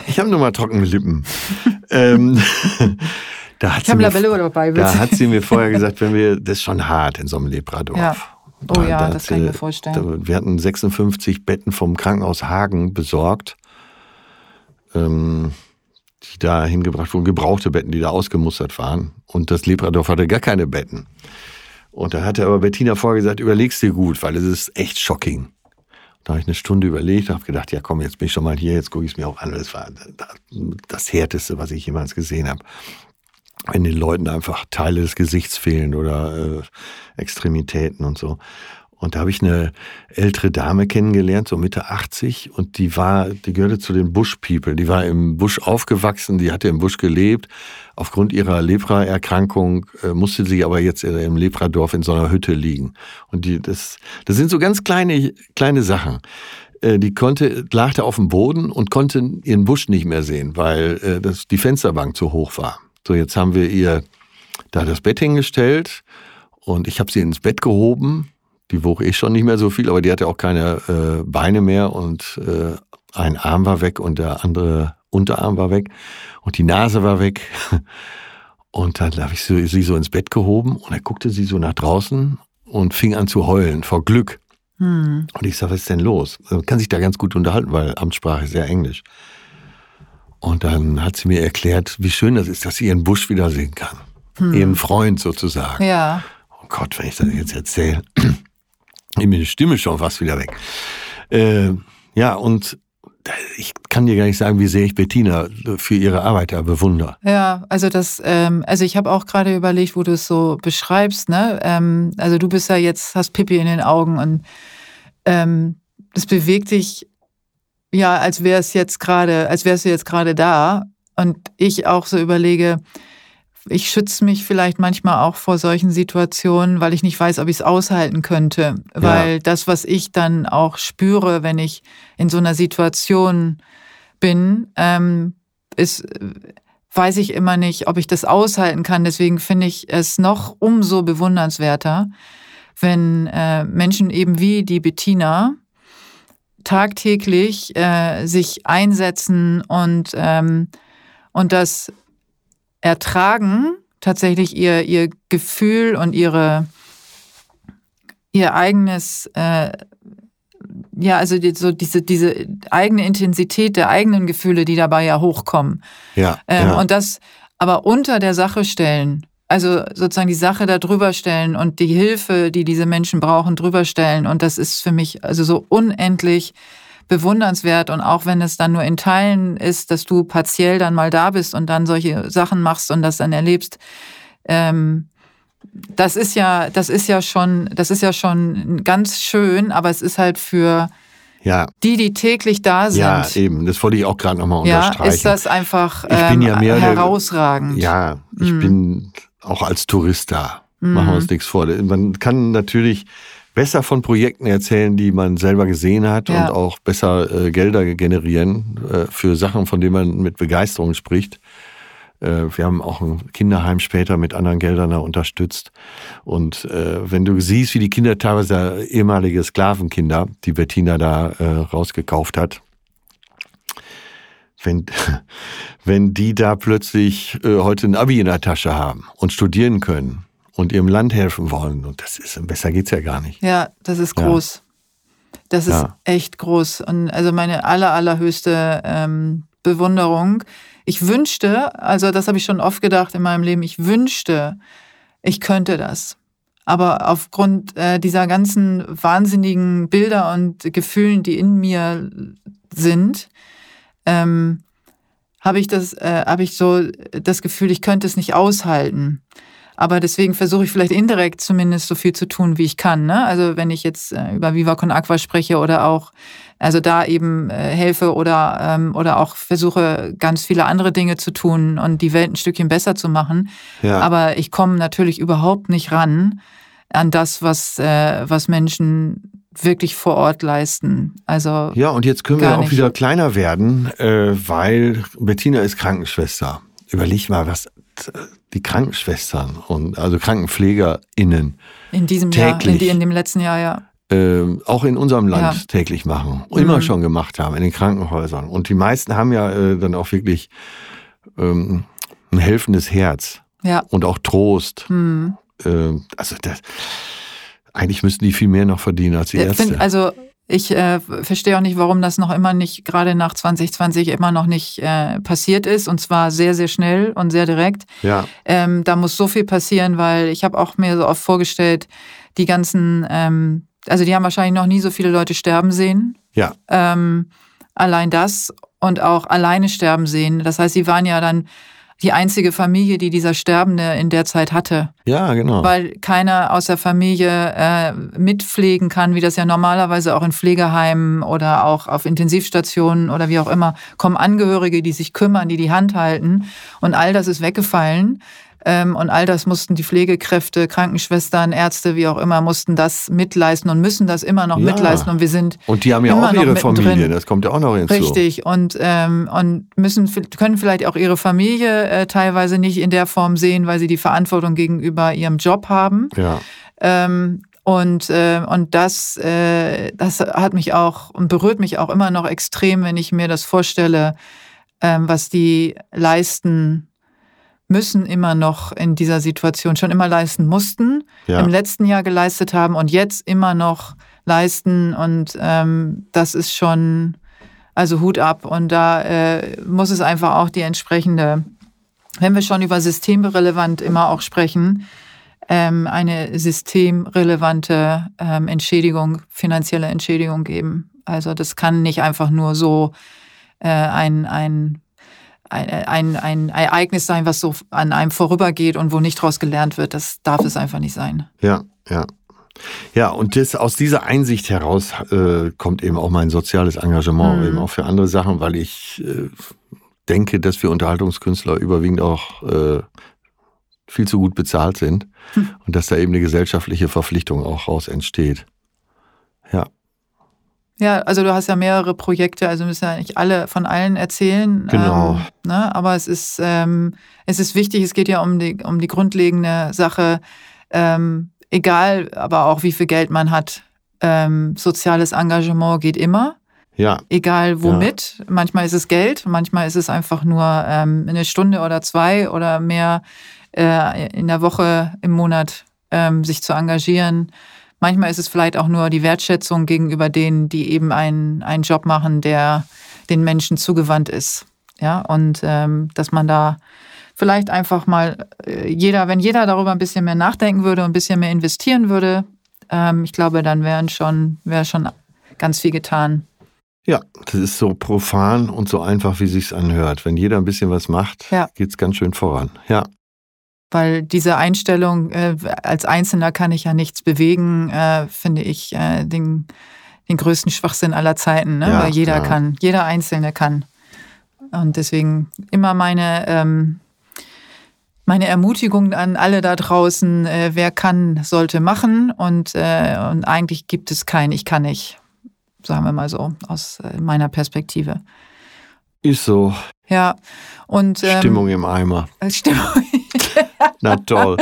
Ich habe nur mal trockene Lippen. ähm, da hat ich sie habe mir- Labello dabei. da bitte. hat sie mir vorher gesagt, wenn wir, das ist schon hart in so einem Lepradorf. Ja. Oh Da- ja, da das hat kann ich sie- mir vorstellen. Da, wir hatten 56 Betten vom Krankenhaus Hagen besorgt, ähm, die da hingebracht wurden, gebrauchte Betten, die da ausgemustert waren. Und das Lepradorf hatte gar keine Betten. Und da hatte aber Bettina vorher gesagt, überlegst dir gut, weil es ist echt shocking. Da habe ich eine Stunde überlegt, habe gedacht, ja komm, jetzt bin ich schon mal hier, jetzt gucke ich es mir auch an. Das war das Härteste, was ich jemals gesehen habe. Wenn den Leuten einfach Teile des Gesichts fehlen oder äh, Extremitäten und so. Und da habe ich eine ältere Dame kennengelernt, so Mitte 80, und die war, die gehörte zu den Bush People. Die war im Busch aufgewachsen, die hatte im Busch gelebt. Aufgrund ihrer Lepra-Erkrankung äh, musste sie aber jetzt im Lepradorf in so einer Hütte liegen. Und die, das, das sind so ganz kleine, kleine Sachen. Äh, Die konnte, lag da auf dem Boden und konnte ihren Busch nicht mehr sehen, weil äh, das, die Fensterbank zu hoch war. So, jetzt haben wir ihr da das Bett hingestellt und ich habe sie ins Bett gehoben. Die wog eh schon nicht mehr so viel, aber die hatte auch keine äh, Beine mehr und äh, ein Arm war weg und der andere Unterarm war weg und die Nase war weg. Und dann habe ich sie, so ins Bett gehoben und dann guckte sie so nach draußen und fing an zu heulen vor Glück. Hm. Und ich sage, was ist denn los? Man kann sich da ganz gut unterhalten, weil Amtssprache ist ja Englisch. Und dann hat sie mir erklärt, wie schön das ist, dass sie ihren Busch wiedersehen kann. Ihren Freund sozusagen. Ja, Oh Gott, wenn ich das jetzt erzähle, ist mir die Stimme schon fast wieder weg. Äh, ja, und ich kann dir gar nicht sagen, wie sehr ich Bettina für ihre Arbeit da bewundere. Ja, also das, ähm, also ich habe auch gerade überlegt, wo du es so beschreibst, ne? Ähm, also du bist ja jetzt, hast Pippi in den Augen und ähm, das bewegt dich ja, als wäre es jetzt gerade, als wärst du jetzt gerade da. Und ich auch so überlege, ich schütze mich vielleicht manchmal auch vor solchen Situationen, weil ich nicht weiß, ob ich es aushalten könnte. Ja. Weil das, was ich dann auch spüre, wenn ich in so einer Situation bin, ähm, ist, weiß ich immer nicht, ob ich das aushalten kann. Deswegen finde ich es noch umso bewundernswerter, wenn äh, Menschen eben wie die Bettina tagtäglich äh, sich einsetzen und, ähm, und das ertragen, tatsächlich ihr, ihr Gefühl und ihre, ihr eigenes, äh, ja, also die, so diese, diese eigene Intensität der eigenen Gefühle, die dabei ja hochkommen. Ja, ähm, ja. Und das aber unter der Sache stellen. Also sozusagen die Sache da drüber stellen und die Hilfe, die diese Menschen brauchen, drüber stellen. Und das ist für mich also so unendlich bewundernswert. Und auch wenn es dann nur in Teilen ist, dass du partiell dann mal da bist und dann solche Sachen machst und das dann erlebst, ähm, das ist ja, das ist ja schon, das ist ja schon ganz schön, aber es ist halt für ja. die, die täglich da sind. Ja, eben. Das wollte ich auch gerade nochmal ja, unterstreichen. Ist das einfach ich bin ja ähm, mehr der- herausragend. Ja, ich Mhm. bin auch als Tourist da. Machen wir Mhm. uns nichts vor. Man kann natürlich besser von Projekten erzählen, die man selber gesehen hat Ja. und auch besser äh, Gelder generieren äh, für Sachen, von denen man mit Begeisterung spricht. Äh, wir haben auch ein Kinderheim später mit anderen Geldern da unterstützt. Und äh, wenn du siehst, wie die Kinder teilweise ehemalige Sklavenkinder, die Bettina da äh, rausgekauft hat, wenn, wenn die da plötzlich äh, heute ein Abi in der Tasche haben und studieren können und ihrem Land helfen wollen, und das ist, besser geht's ja gar nicht. Ja, das ist Ja. groß. Das ist Ja. echt groß. Und also meine aller, allerhöchste ähm, Bewunderung. Ich wünschte, also das habe ich schon oft gedacht in meinem Leben, ich wünschte, ich könnte das. Aber aufgrund äh, dieser ganzen wahnsinnigen Bilder und Gefühlen, die in mir sind, ähm, habe ich das, äh, habe ich so das Gefühl, ich könnte es nicht aushalten. Aber deswegen versuche ich vielleicht indirekt zumindest so viel zu tun, wie ich kann. Ne? Also wenn ich jetzt äh, über Viva Con Aqua spreche oder auch, also da eben äh, helfe oder, ähm, oder auch versuche, ganz viele andere Dinge zu tun und die Welt ein Stückchen besser zu machen. Ja. Aber ich komme natürlich überhaupt nicht ran an das, was, äh, was Menschen wirklich vor Ort leisten. Also Ja, und jetzt können wir auch nicht. wieder kleiner werden, äh, weil Bettina ist Krankenschwester. Überleg mal, was die Krankenschwestern und also KrankenpflegerInnen in diesem Jahr, in, Täglich. die, in dem letzten Jahr, ja. äh, auch in unserem Land Ja. täglich machen. Immer Mhm. schon gemacht haben, in den Krankenhäusern. Und die meisten haben ja äh, dann auch wirklich ähm, ein helfendes Herz Ja. und auch Trost. Hm. Äh, also das, eigentlich müssten die viel mehr noch verdienen als die Ärzte. find, also ich äh, verstehe auch nicht, warum das noch immer nicht, gerade nach 2020 immer noch nicht äh, passiert ist. Und zwar sehr, sehr schnell und sehr direkt. ja, Ähm, da muss so viel passieren, weil ich habe auch mir so oft vorgestellt, die ganzen, ähm, also die haben wahrscheinlich noch nie so viele Leute sterben sehen. ja, Ähm, allein das und auch alleine sterben sehen. Das heißt, sie waren ja dann die einzige Familie, die dieser Sterbende in der Zeit hatte ja, genau. weil keiner aus der Familie äh, mitpflegen kann, wie das ja normalerweise auch in Pflegeheimen oder auch auf Intensivstationen oder wie auch immer, kommen Angehörige, die sich kümmern, die die Hand halten und all das ist weggefallen. Ähm, und all das mussten die Pflegekräfte, Krankenschwestern, Ärzte, wie auch immer, mussten das mitleisten und müssen das immer noch Ja. mitleisten. Und wir sind und die haben ja auch ihre. Familie, das kommt ja auch noch hinzu. Richtig und ähm, und müssen können vielleicht auch ihre Familie äh, teilweise nicht in der Form sehen, weil sie die Verantwortung gegenüber ihrem Job haben. Ja, Ähm, und äh, und das äh, das hat mich auch und berührt mich auch immer noch extrem, wenn ich mir das vorstelle, ähm, was die leisten müssen immer noch in dieser Situation schon immer leisten mussten, ja. im letzten Jahr geleistet haben und jetzt immer noch leisten. Und ähm, das ist schon, also Hut ab. Und da äh, muss es einfach auch die entsprechende, wenn wir schon über systemrelevant immer auch sprechen, ähm, eine systemrelevante ähm, Entschädigung, finanzielle Entschädigung geben. Also das kann nicht einfach nur so äh, ein, ein, ein, ein, ein Ereignis sein, was so an einem vorübergeht und wo nicht daraus gelernt wird. Das darf es einfach nicht sein. Ja, ja. Ja, und das, aus dieser Einsicht heraus äh, kommt eben auch mein soziales Engagement, mhm. eben auch für andere Sachen, weil ich äh, denke, dass wir Unterhaltungskünstler überwiegend auch äh, viel zu gut bezahlt sind hm. und dass da eben eine gesellschaftliche Verpflichtung auch raus entsteht. Ja. Also du hast ja mehrere Projekte, also müssen ja nicht alle von allen erzählen. Genau. Ähm, ne? Aber es ist, ähm, es ist wichtig, es geht ja um die, um die grundlegende Sache, ähm, egal aber auch wie viel Geld man hat. Ähm, soziales Engagement geht immer. Ja. Egal womit. Ja. Manchmal ist es Geld, manchmal ist es einfach nur ähm, eine Stunde oder zwei oder mehr äh, in der Woche, im Monat ähm, sich zu engagieren. Manchmal ist es vielleicht auch nur die Wertschätzung gegenüber denen, die eben einen, einen Job machen, der den Menschen zugewandt ist. Ja, und ähm, dass man da vielleicht einfach mal äh, jeder, wenn jeder darüber ein bisschen mehr nachdenken würde und ein bisschen mehr investieren würde, ähm, ich glaube, dann wären schon, wäre schon ganz viel getan. Ja, das ist so profan und so einfach, wie sich's anhört. Wenn jeder ein bisschen was macht, ja. geht's ganz schön voran. Ja. Weil diese Einstellung, äh, als Einzelner kann ich ja nichts bewegen, äh, finde ich äh, den, den größten Schwachsinn aller Zeiten. Ne? Ja, Weil jeder ja. kann, jeder Einzelne kann. Und deswegen immer meine, ähm, meine Ermutigung an alle da draußen, äh, wer kann, sollte machen. Und, äh, und eigentlich gibt es kein Ich kann nicht, sagen wir mal so, aus äh, meiner Perspektive. Ist so. Ja, und. Ähm, Stimmung im Eimer. Stimmung. Na toll.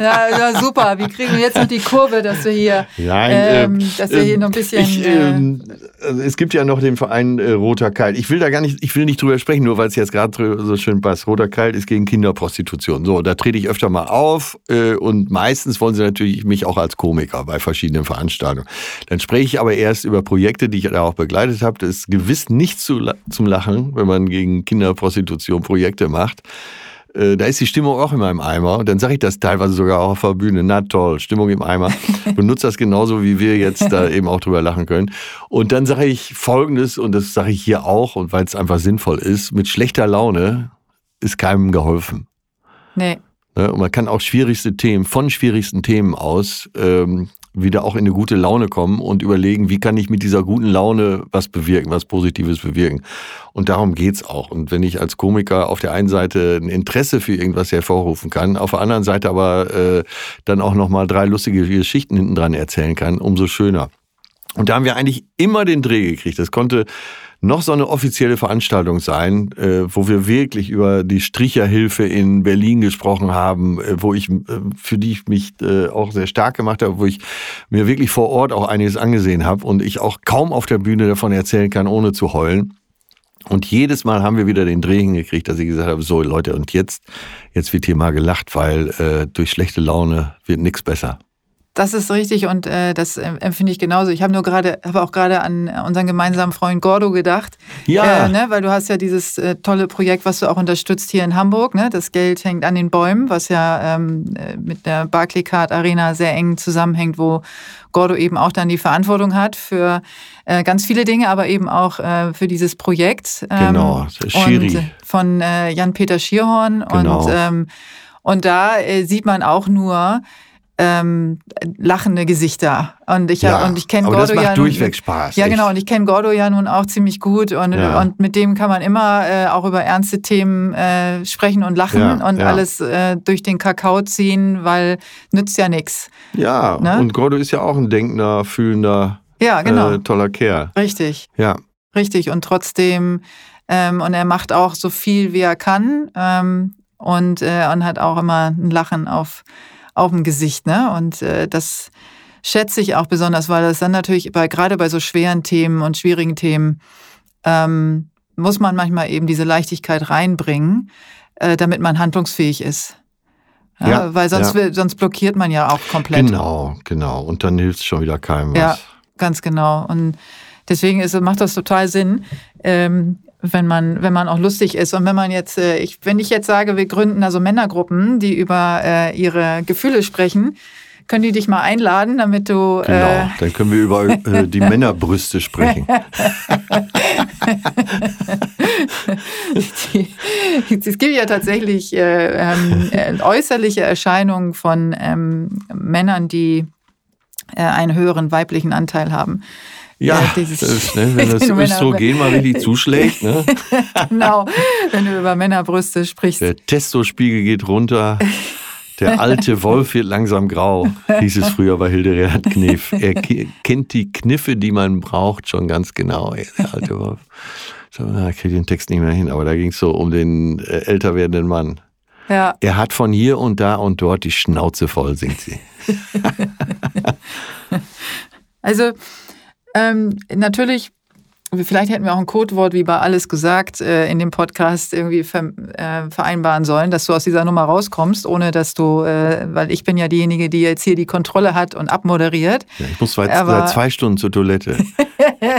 Ja, ja, super. Wie kriegen wir jetzt noch die Kurve, dass wir hier, Nein, ähm, äh, dass wir hier noch ein bisschen. Ich, äh, es gibt ja noch den Verein äh, Roter Kalt. Ich will da gar nicht, ich will nicht drüber sprechen, nur weil es jetzt gerade so schön passt. Roter Kalt ist gegen Kinderprostitution. So, da trete ich öfter mal auf äh, und meistens wollen sie natürlich mich auch als Komiker bei verschiedenen Veranstaltungen. Dann spreche ich aber erst über Projekte, die ich da auch begleitet habe. Das ist gewiss nicht zu, zum Lachen, wenn man gegen Kinderprostitution Projekte macht. Äh, da ist die Stimmung auch immer im Eimer. Und dann sage ich das teilweise sogar auch auf der Bühne. Na toll, Stimmung im Eimer. Benutze das genauso, wie wir jetzt da eben auch drüber lachen können. Und dann sage ich Folgendes, und das sage ich hier auch, und weil es einfach sinnvoll ist, mit schlechter Laune ist keinem geholfen. Nee. Ne, und man kann auch schwierigste Themen, von schwierigsten Themen aus, ähm, wieder auch in eine gute Laune kommen und überlegen, wie kann ich mit dieser guten Laune was bewirken, was Positives bewirken. Und darum geht's auch. Und wenn ich als Komiker auf der einen Seite ein Interesse für irgendwas hervorrufen kann, auf der anderen Seite aber äh, dann auch nochmal drei lustige Geschichten hinten dran erzählen kann, umso schöner. Und da haben wir eigentlich immer den Dreh gekriegt. Das konnte noch so eine offizielle Veranstaltung sein, äh, wo wir wirklich über die Stricherhilfe in Berlin gesprochen haben, äh, wo ich, äh, für die ich mich äh, auch sehr stark gemacht habe, wo ich mir wirklich vor Ort auch einiges angesehen habe und ich auch kaum auf der Bühne davon erzählen kann, ohne zu heulen. Und jedes Mal haben wir wieder den Dreh hingekriegt, dass ich gesagt habe, so Leute, und jetzt, jetzt wird hier mal gelacht, weil äh, durch schlechte Laune wird nichts besser. Das ist richtig und äh, das empfinde ich genauso. Ich habe nur gerade, habe auch gerade an unseren gemeinsamen Freund Gordo gedacht. Ja. Äh, ne, weil du hast ja dieses äh, tolle Projekt, was du auch unterstützt hier in Hamburg. Ne? Das Geld hängt an den Bäumen, was ja ähm, äh, mit der Barclaycard Arena sehr eng zusammenhängt, wo Gordo eben auch dann die Verantwortung hat für äh, ganz viele Dinge, aber eben auch äh, für dieses Projekt. Ähm, genau, Schiri. Und von äh, Jan-Peter Schierhorn. Genau. Und, ähm, und da äh, sieht man auch nur, ähm, lachende Gesichter. Und ich, ja, und ich kenne Gordo das macht ja. Durchweg Spaß. Ja, genau. Und ich kenne Gordo ja nun auch ziemlich gut. Und, ja. und mit dem kann man immer äh, auch über ernste Themen äh, sprechen und lachen ja, und alles äh, durch den Kakao ziehen, weil nützt ja nichts. Ja, ne? und Gordo ist ja auch ein denkender, fühlender, ja, genau. Äh, toller Kerl. Richtig. Ja. Richtig. Und trotzdem, ähm, und er macht auch so viel, wie er kann. Ähm, und, äh, und hat auch immer ein Lachen auf auf dem Gesicht. Ne? Und äh, das schätze ich auch besonders, weil das dann natürlich bei, gerade bei so schweren Themen und schwierigen Themen ähm, muss man manchmal eben diese Leichtigkeit reinbringen, äh, damit man handlungsfähig ist. Ja, ja weil sonst, ja. Will, sonst blockiert man ja auch komplett. Genau, genau. Und dann hilft es schon wieder keinem was. Ja, ganz genau. Und deswegen ist, macht das total Sinn, ähm, wenn man, wenn man auch lustig ist. Und wenn man jetzt, äh, ich, wenn ich jetzt sage, wir gründen also Männergruppen, die über äh, ihre Gefühle sprechen, können die dich mal einladen, damit du. Genau, Äh, dann können wir über äh, die Männerbrüste sprechen. die, es gibt ja tatsächlich äh, ähm, äh, äußerliche Erscheinungen von ähm, Männern, die äh, einen höheren weiblichen Anteil haben. Ja, Ja, dieses- das ist, ne, wenn das Östrogen mal richtig zuschlägt, ne? genau, wenn du über Männerbrüste sprichst. der Testospiegel geht runter, der alte Wolf wird langsam grau, hieß es früher bei Hildegard Knef. Er ke- kennt die Kniffe, die man braucht, schon ganz genau, der alte Wolf. So, na, ich kriege den Text nicht mehr hin, aber da ging es so um den äh, älter werdenden Mann. Ja, Er hat von hier und da und dort die Schnauze voll, singt sie. also ähm, natürlich, vielleicht hätten wir auch ein Codewort wie bei alles gesagt äh, in dem Podcast irgendwie äh, vereinbaren sollen, dass du aus dieser Nummer rauskommst, ohne dass du, äh, weil ich bin ja diejenige, die jetzt hier die Kontrolle hat und abmoderiert. Ja, ich muss seit, seit zwei Stunden zur Toilette.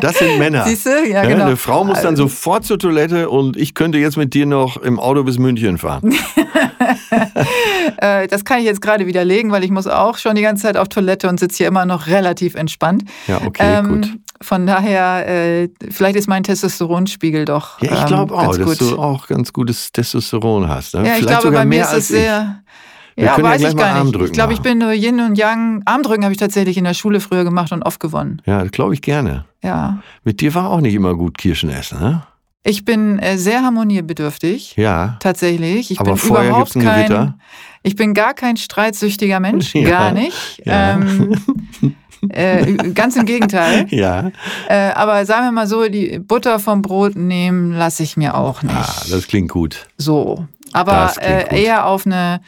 Das sind Männer. Siehst du? Ja, genau. Eine Frau muss dann sofort zur Toilette und ich könnte jetzt mit dir noch im Auto bis München fahren. Äh, das kann ich jetzt gerade widerlegen, weil ich muss auch schon die ganze Zeit auf Toilette und sitze hier immer noch relativ entspannt. Ja, okay, gut. Ähm, Von daher, äh, vielleicht ist mein Testosteronspiegel doch. Ja, ich ähm, glaube auch, ganz dass gut. du auch ganz gutes Testosteron hast. Ne? Ja, ich Vielleicht glaube, sogar bei mir mehr ist als es sehr. Wir ja, ja weiß gleich ich gar nicht. Ich glaube, ich bin nur Yin und Yang. Armdrücken habe ich tatsächlich in der Schule früher gemacht und oft gewonnen. ich. Ja, das glaube ich gerne. Ja. Mit dir war auch nicht immer gut Kirschen essen, ne? Ich bin äh, sehr harmoniebedürftig. Ja. Tatsächlich. Ich Aber bin vorher überhaupt gibt's ein kein. Ich bin gar kein streitsüchtiger Mensch. Ja, Gar nicht. ja. Ähm, äh, ganz im Gegenteil. Ja. Äh, aber sagen wir mal so, die Butter vom Brot nehmen lasse ich mir auch nicht. Ah, das klingt gut. so. Aber äh, gut. eher auf eine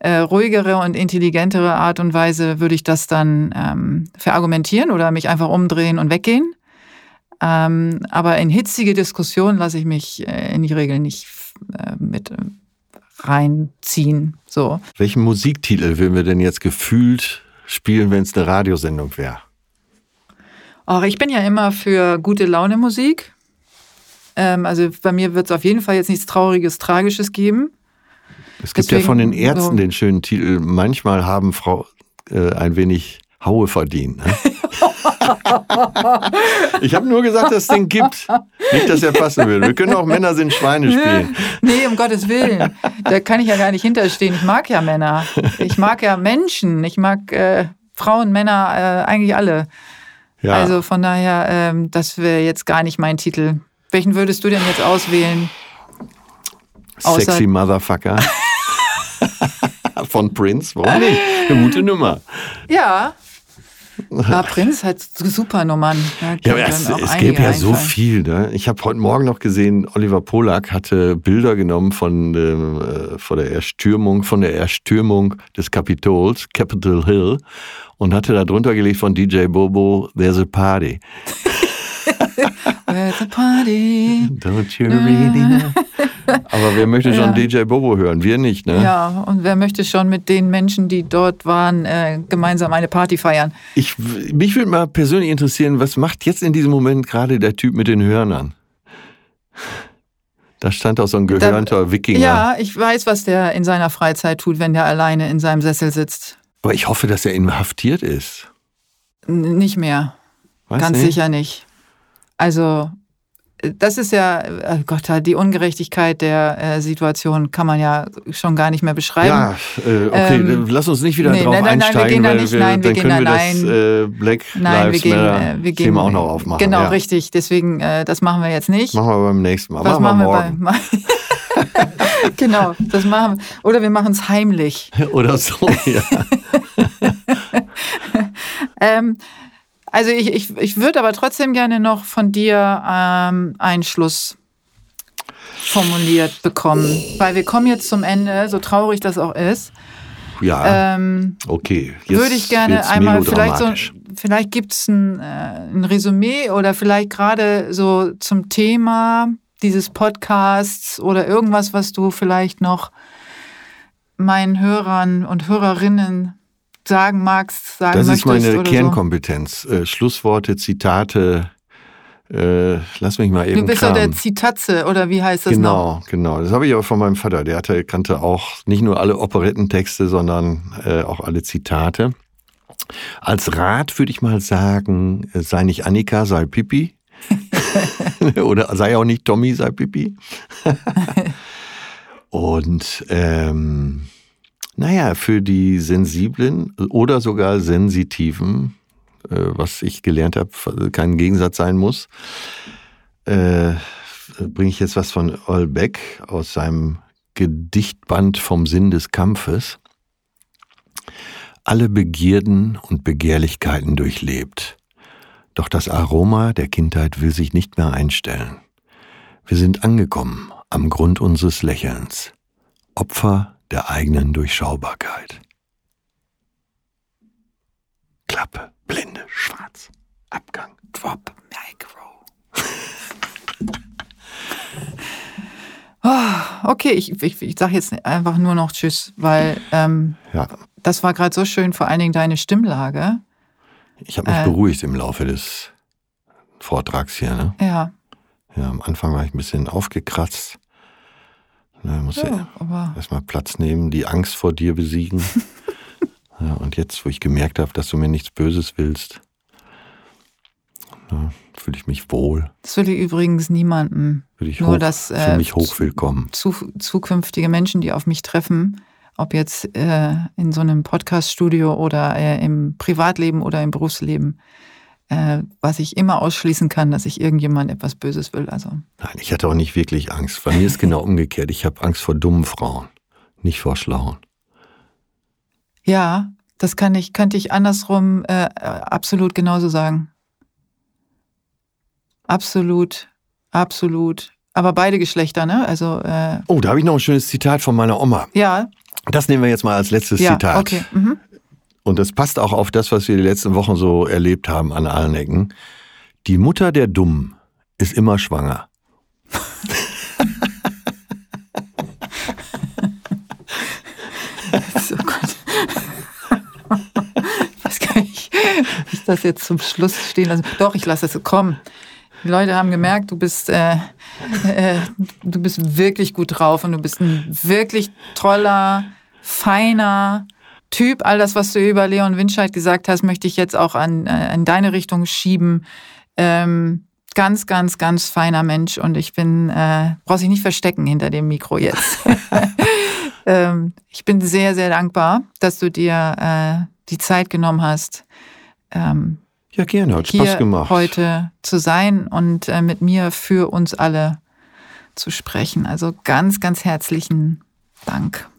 äh, ruhigere und intelligentere Art und Weise würde ich das dann ähm, verargumentieren oder mich einfach umdrehen und weggehen. Ähm, aber in hitzige Diskussionen lasse ich mich äh, in die Regel nicht äh, mit äh, reinziehen. So. Welchen Musiktitel würden wir denn jetzt gefühlt spielen, wenn es eine Radiosendung wäre? Ach, ich bin ja immer für gute Laune Musik. Ähm, also bei mir wird es auf jeden Fall jetzt nichts Trauriges, Tragisches geben. Es gibt ja Deswegen von den Ärzten so- den schönen Titel, manchmal haben Frau äh, ein wenig Haue verdient. Ne? ich habe nur gesagt, dass es den gibt. Nicht, dass er passen würde. Wir können auch Männer sind Schweine spielen. Nee, um Gottes Willen. Da kann ich ja gar nicht hinterstehen. Ich mag ja Männer. Ich mag ja Menschen. Ich mag äh, Frauen, Männer, äh, eigentlich alle. Ja, Also von daher, ähm, das wäre jetzt gar nicht mein Titel. Welchen würdest du denn jetzt auswählen? außer- Sexy Motherfucker. Von Prince, warum nicht? Eine gute Nummer. Ja. Ja, Prinz hat super Nummern. Ja, können aber es, es gäbe ja so viel. Ne? Ich habe heute Morgen noch gesehen, Oliver Polak hatte Bilder genommen von, äh, von der Erstürmung, von der Erstürmung des Kapitols, Capitol Hill, und hatte da drunter gelegt von DJ Bobo, There's a Party. Where's the party? Don't you really know? Aber wer möchte schon Ja. DJ Bobo hören? Wir nicht, ne? Ja, und wer möchte schon mit den Menschen, die dort waren, äh, gemeinsam eine Party feiern? Ich, mich würde mal persönlich interessieren, was macht jetzt in diesem Moment gerade der Typ mit den Hörnern? Da stand auch so ein gehörnter Wikinger. Ja, ich weiß, was der in seiner Freizeit tut, wenn der alleine in seinem Sessel sitzt. Aber ich hoffe, dass er inhaftiert ist. N nicht mehr. Weiß Ganz nicht. sicher nicht. Also, das ist ja, oh Gott, die Ungerechtigkeit der äh, Situation kann man ja schon gar nicht mehr beschreiben. Ja, äh, okay, Ähm, lass uns nicht wieder nee, drauf nein, nein, nein, wir einsteigen, gehen da nicht, wir, nein, wir gehen wir da- das äh, Black Nein, wir Lives gehen, Matter äh, wir gehen Thema auch noch aufmachen. Genau, ja. richtig. Deswegen, das machen wir jetzt nicht. Machen wir beim nächsten Mal. Was machen wir machen wir morgen. genau, das machen wir. Oder wir machen es heimlich. Oder so, ja. Ähm, also ich, ich, ich würde aber trotzdem gerne noch von dir ähm, einen Schluss formuliert bekommen. Weil wir kommen jetzt zum Ende, so traurig das auch ist. Ja, Ähm, okay. Jetzt würde ich gerne einmal, vielleicht so, vielleicht gibt es ein, äh, ein Resümee oder vielleicht gerade so zum Thema dieses Podcasts oder irgendwas, was du vielleicht noch meinen Hörern und Hörerinnen sagen magst, sagen Das ist möchtest meine oder Kernkompetenz. Äh, Schlussworte, Zitate. Äh, lass mich mal so. eben Du bist doch der kramen. Zitatze oder wie heißt das noch? Genau, genau. Das habe ich aber von meinem Vater. Der hatte, kannte auch nicht nur alle Operettentexte, sondern äh, auch alle Zitate. Als Rat würde ich mal sagen, sei nicht Annika, sei Pippi. Oder sei auch nicht Tommy, sei Pippi. Und ähm, naja, für die Sensiblen oder sogar Sensitiven, äh, was ich gelernt habe, kein Gegensatz sein muss, äh, bringe ich jetzt was von Earl Beck aus seinem Gedichtband vom Sinn des Kampfes. Alle Begierden und Begehrlichkeiten durchlebt. Doch das Aroma der Kindheit will sich nicht mehr einstellen. Wir sind angekommen am Grund unseres Lächelns, Opfer der eigenen Durchschaubarkeit. Klappe, Blende, Schwarz, Abgang, Drop, Micro. oh, okay, ich, ich, ich sage jetzt einfach nur noch Tschüss, weil ähm, ja. das war gerade so schön, vor allen Dingen deine Stimmlage. Ich habe mich äh, beruhigt im Laufe des Vortrags hier. Ne? Ja. Ja, am Anfang war ich ein bisschen aufgekratzt. Na, muss ja, ja erstmal Platz nehmen, die Angst vor dir besiegen. ja, und jetzt, wo ich gemerkt habe, dass du mir nichts Böses willst, fühle ich mich wohl. Das würde übrigens niemandem. Würde ich nur hoch, dass, äh, für mich hochwillkommen. Zu, zukünftige Menschen, die auf mich treffen, ob jetzt äh, in so einem Podcaststudio oder äh, im Privatleben oder im Berufsleben, äh, was ich immer ausschließen kann, dass ich irgendjemand etwas Böses will. Also. Nein, ich hatte auch nicht wirklich Angst. Bei mir ist genau umgekehrt. Ich habe Angst vor dummen Frauen, nicht vor schlauen. Ja, das kann ich, könnte ich andersrum äh, absolut genauso sagen. Absolut, absolut. Aber beide Geschlechter, ne? Also. Äh, oh, da habe ich noch ein schönes Zitat von meiner Oma. Ja. Das nehmen wir jetzt mal als letztes ja, Zitat. Okay. Mhm. Und das passt auch auf das, was wir die letzten Wochen so erlebt haben an allen Ecken. Die Mutter der Dummen ist immer schwanger. oh Gott. Ich gar nicht, wie ich das jetzt zum Schluss stehen lasse. Doch, ich lasse es kommen. Die Leute haben gemerkt, du bist, äh, äh, du bist wirklich gut drauf und du bist ein wirklich toller, feiner, Typ. All das, was du über Leon Winscheid gesagt hast, möchte ich jetzt auch an, äh, in deine Richtung schieben. Ähm, ganz, ganz, ganz feiner Mensch und ich bin, äh, brauchst dich nicht verstecken hinter dem Mikro jetzt. ähm, ich bin sehr, sehr dankbar, dass du dir äh, die Zeit genommen hast. Ähm, ja, gerne, hat Spaß gemacht. Heute zu sein und äh, mit mir für uns alle zu sprechen. Also ganz, ganz herzlichen Dank.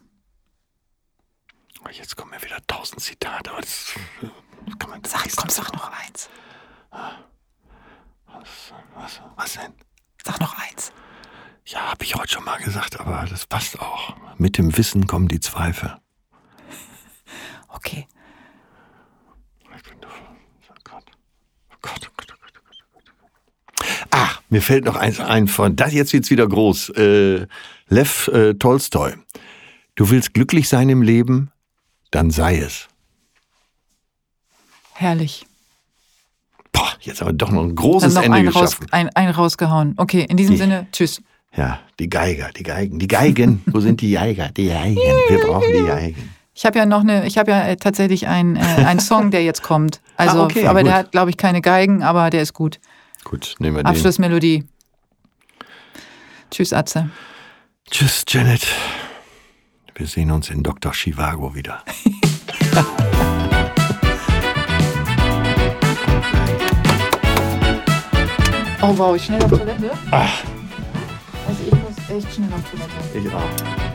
Jetzt kommen ja wieder tausend Zitate, aber das, das kann man Sag, komm, sag noch eins. Was, was, was denn? Sag noch eins. Ja, habe ich heute schon mal gesagt, aber das passt auch. Mit dem Wissen kommen die Zweifel. Okay. Ach, mir fällt noch eins ein von, das jetzt wird's wieder groß. Äh, Lev äh, Tolstoi. Du willst glücklich sein im Leben, dann sei es. Herrlich. Boah, jetzt haben wir doch noch ein großes noch Ende ein geschaffen. Raus, ein, rausgehauen. Okay, in diesem die, Sinne, tschüss. Ja, die Geiger, die Geigen, die Geigen. Wo sind die Geiger? Die Geigen. Wir brauchen die Geigen. Ich habe ja noch eine, ich habe ja äh, tatsächlich einen, äh, einen Song, der jetzt kommt. Also, ah, okay, aber gut. der hat, glaube ich, keine Geigen, aber der ist gut. Gut, nehmen wir den. Abschlussmelodie. Tschüss, Atze. Tschüss, Janet. Wir sehen uns in Dr. Chivago wieder. oh wow, ich schnell auf Toilette. Ach. Also ich muss echt schnell auf Toilette. Ich auch.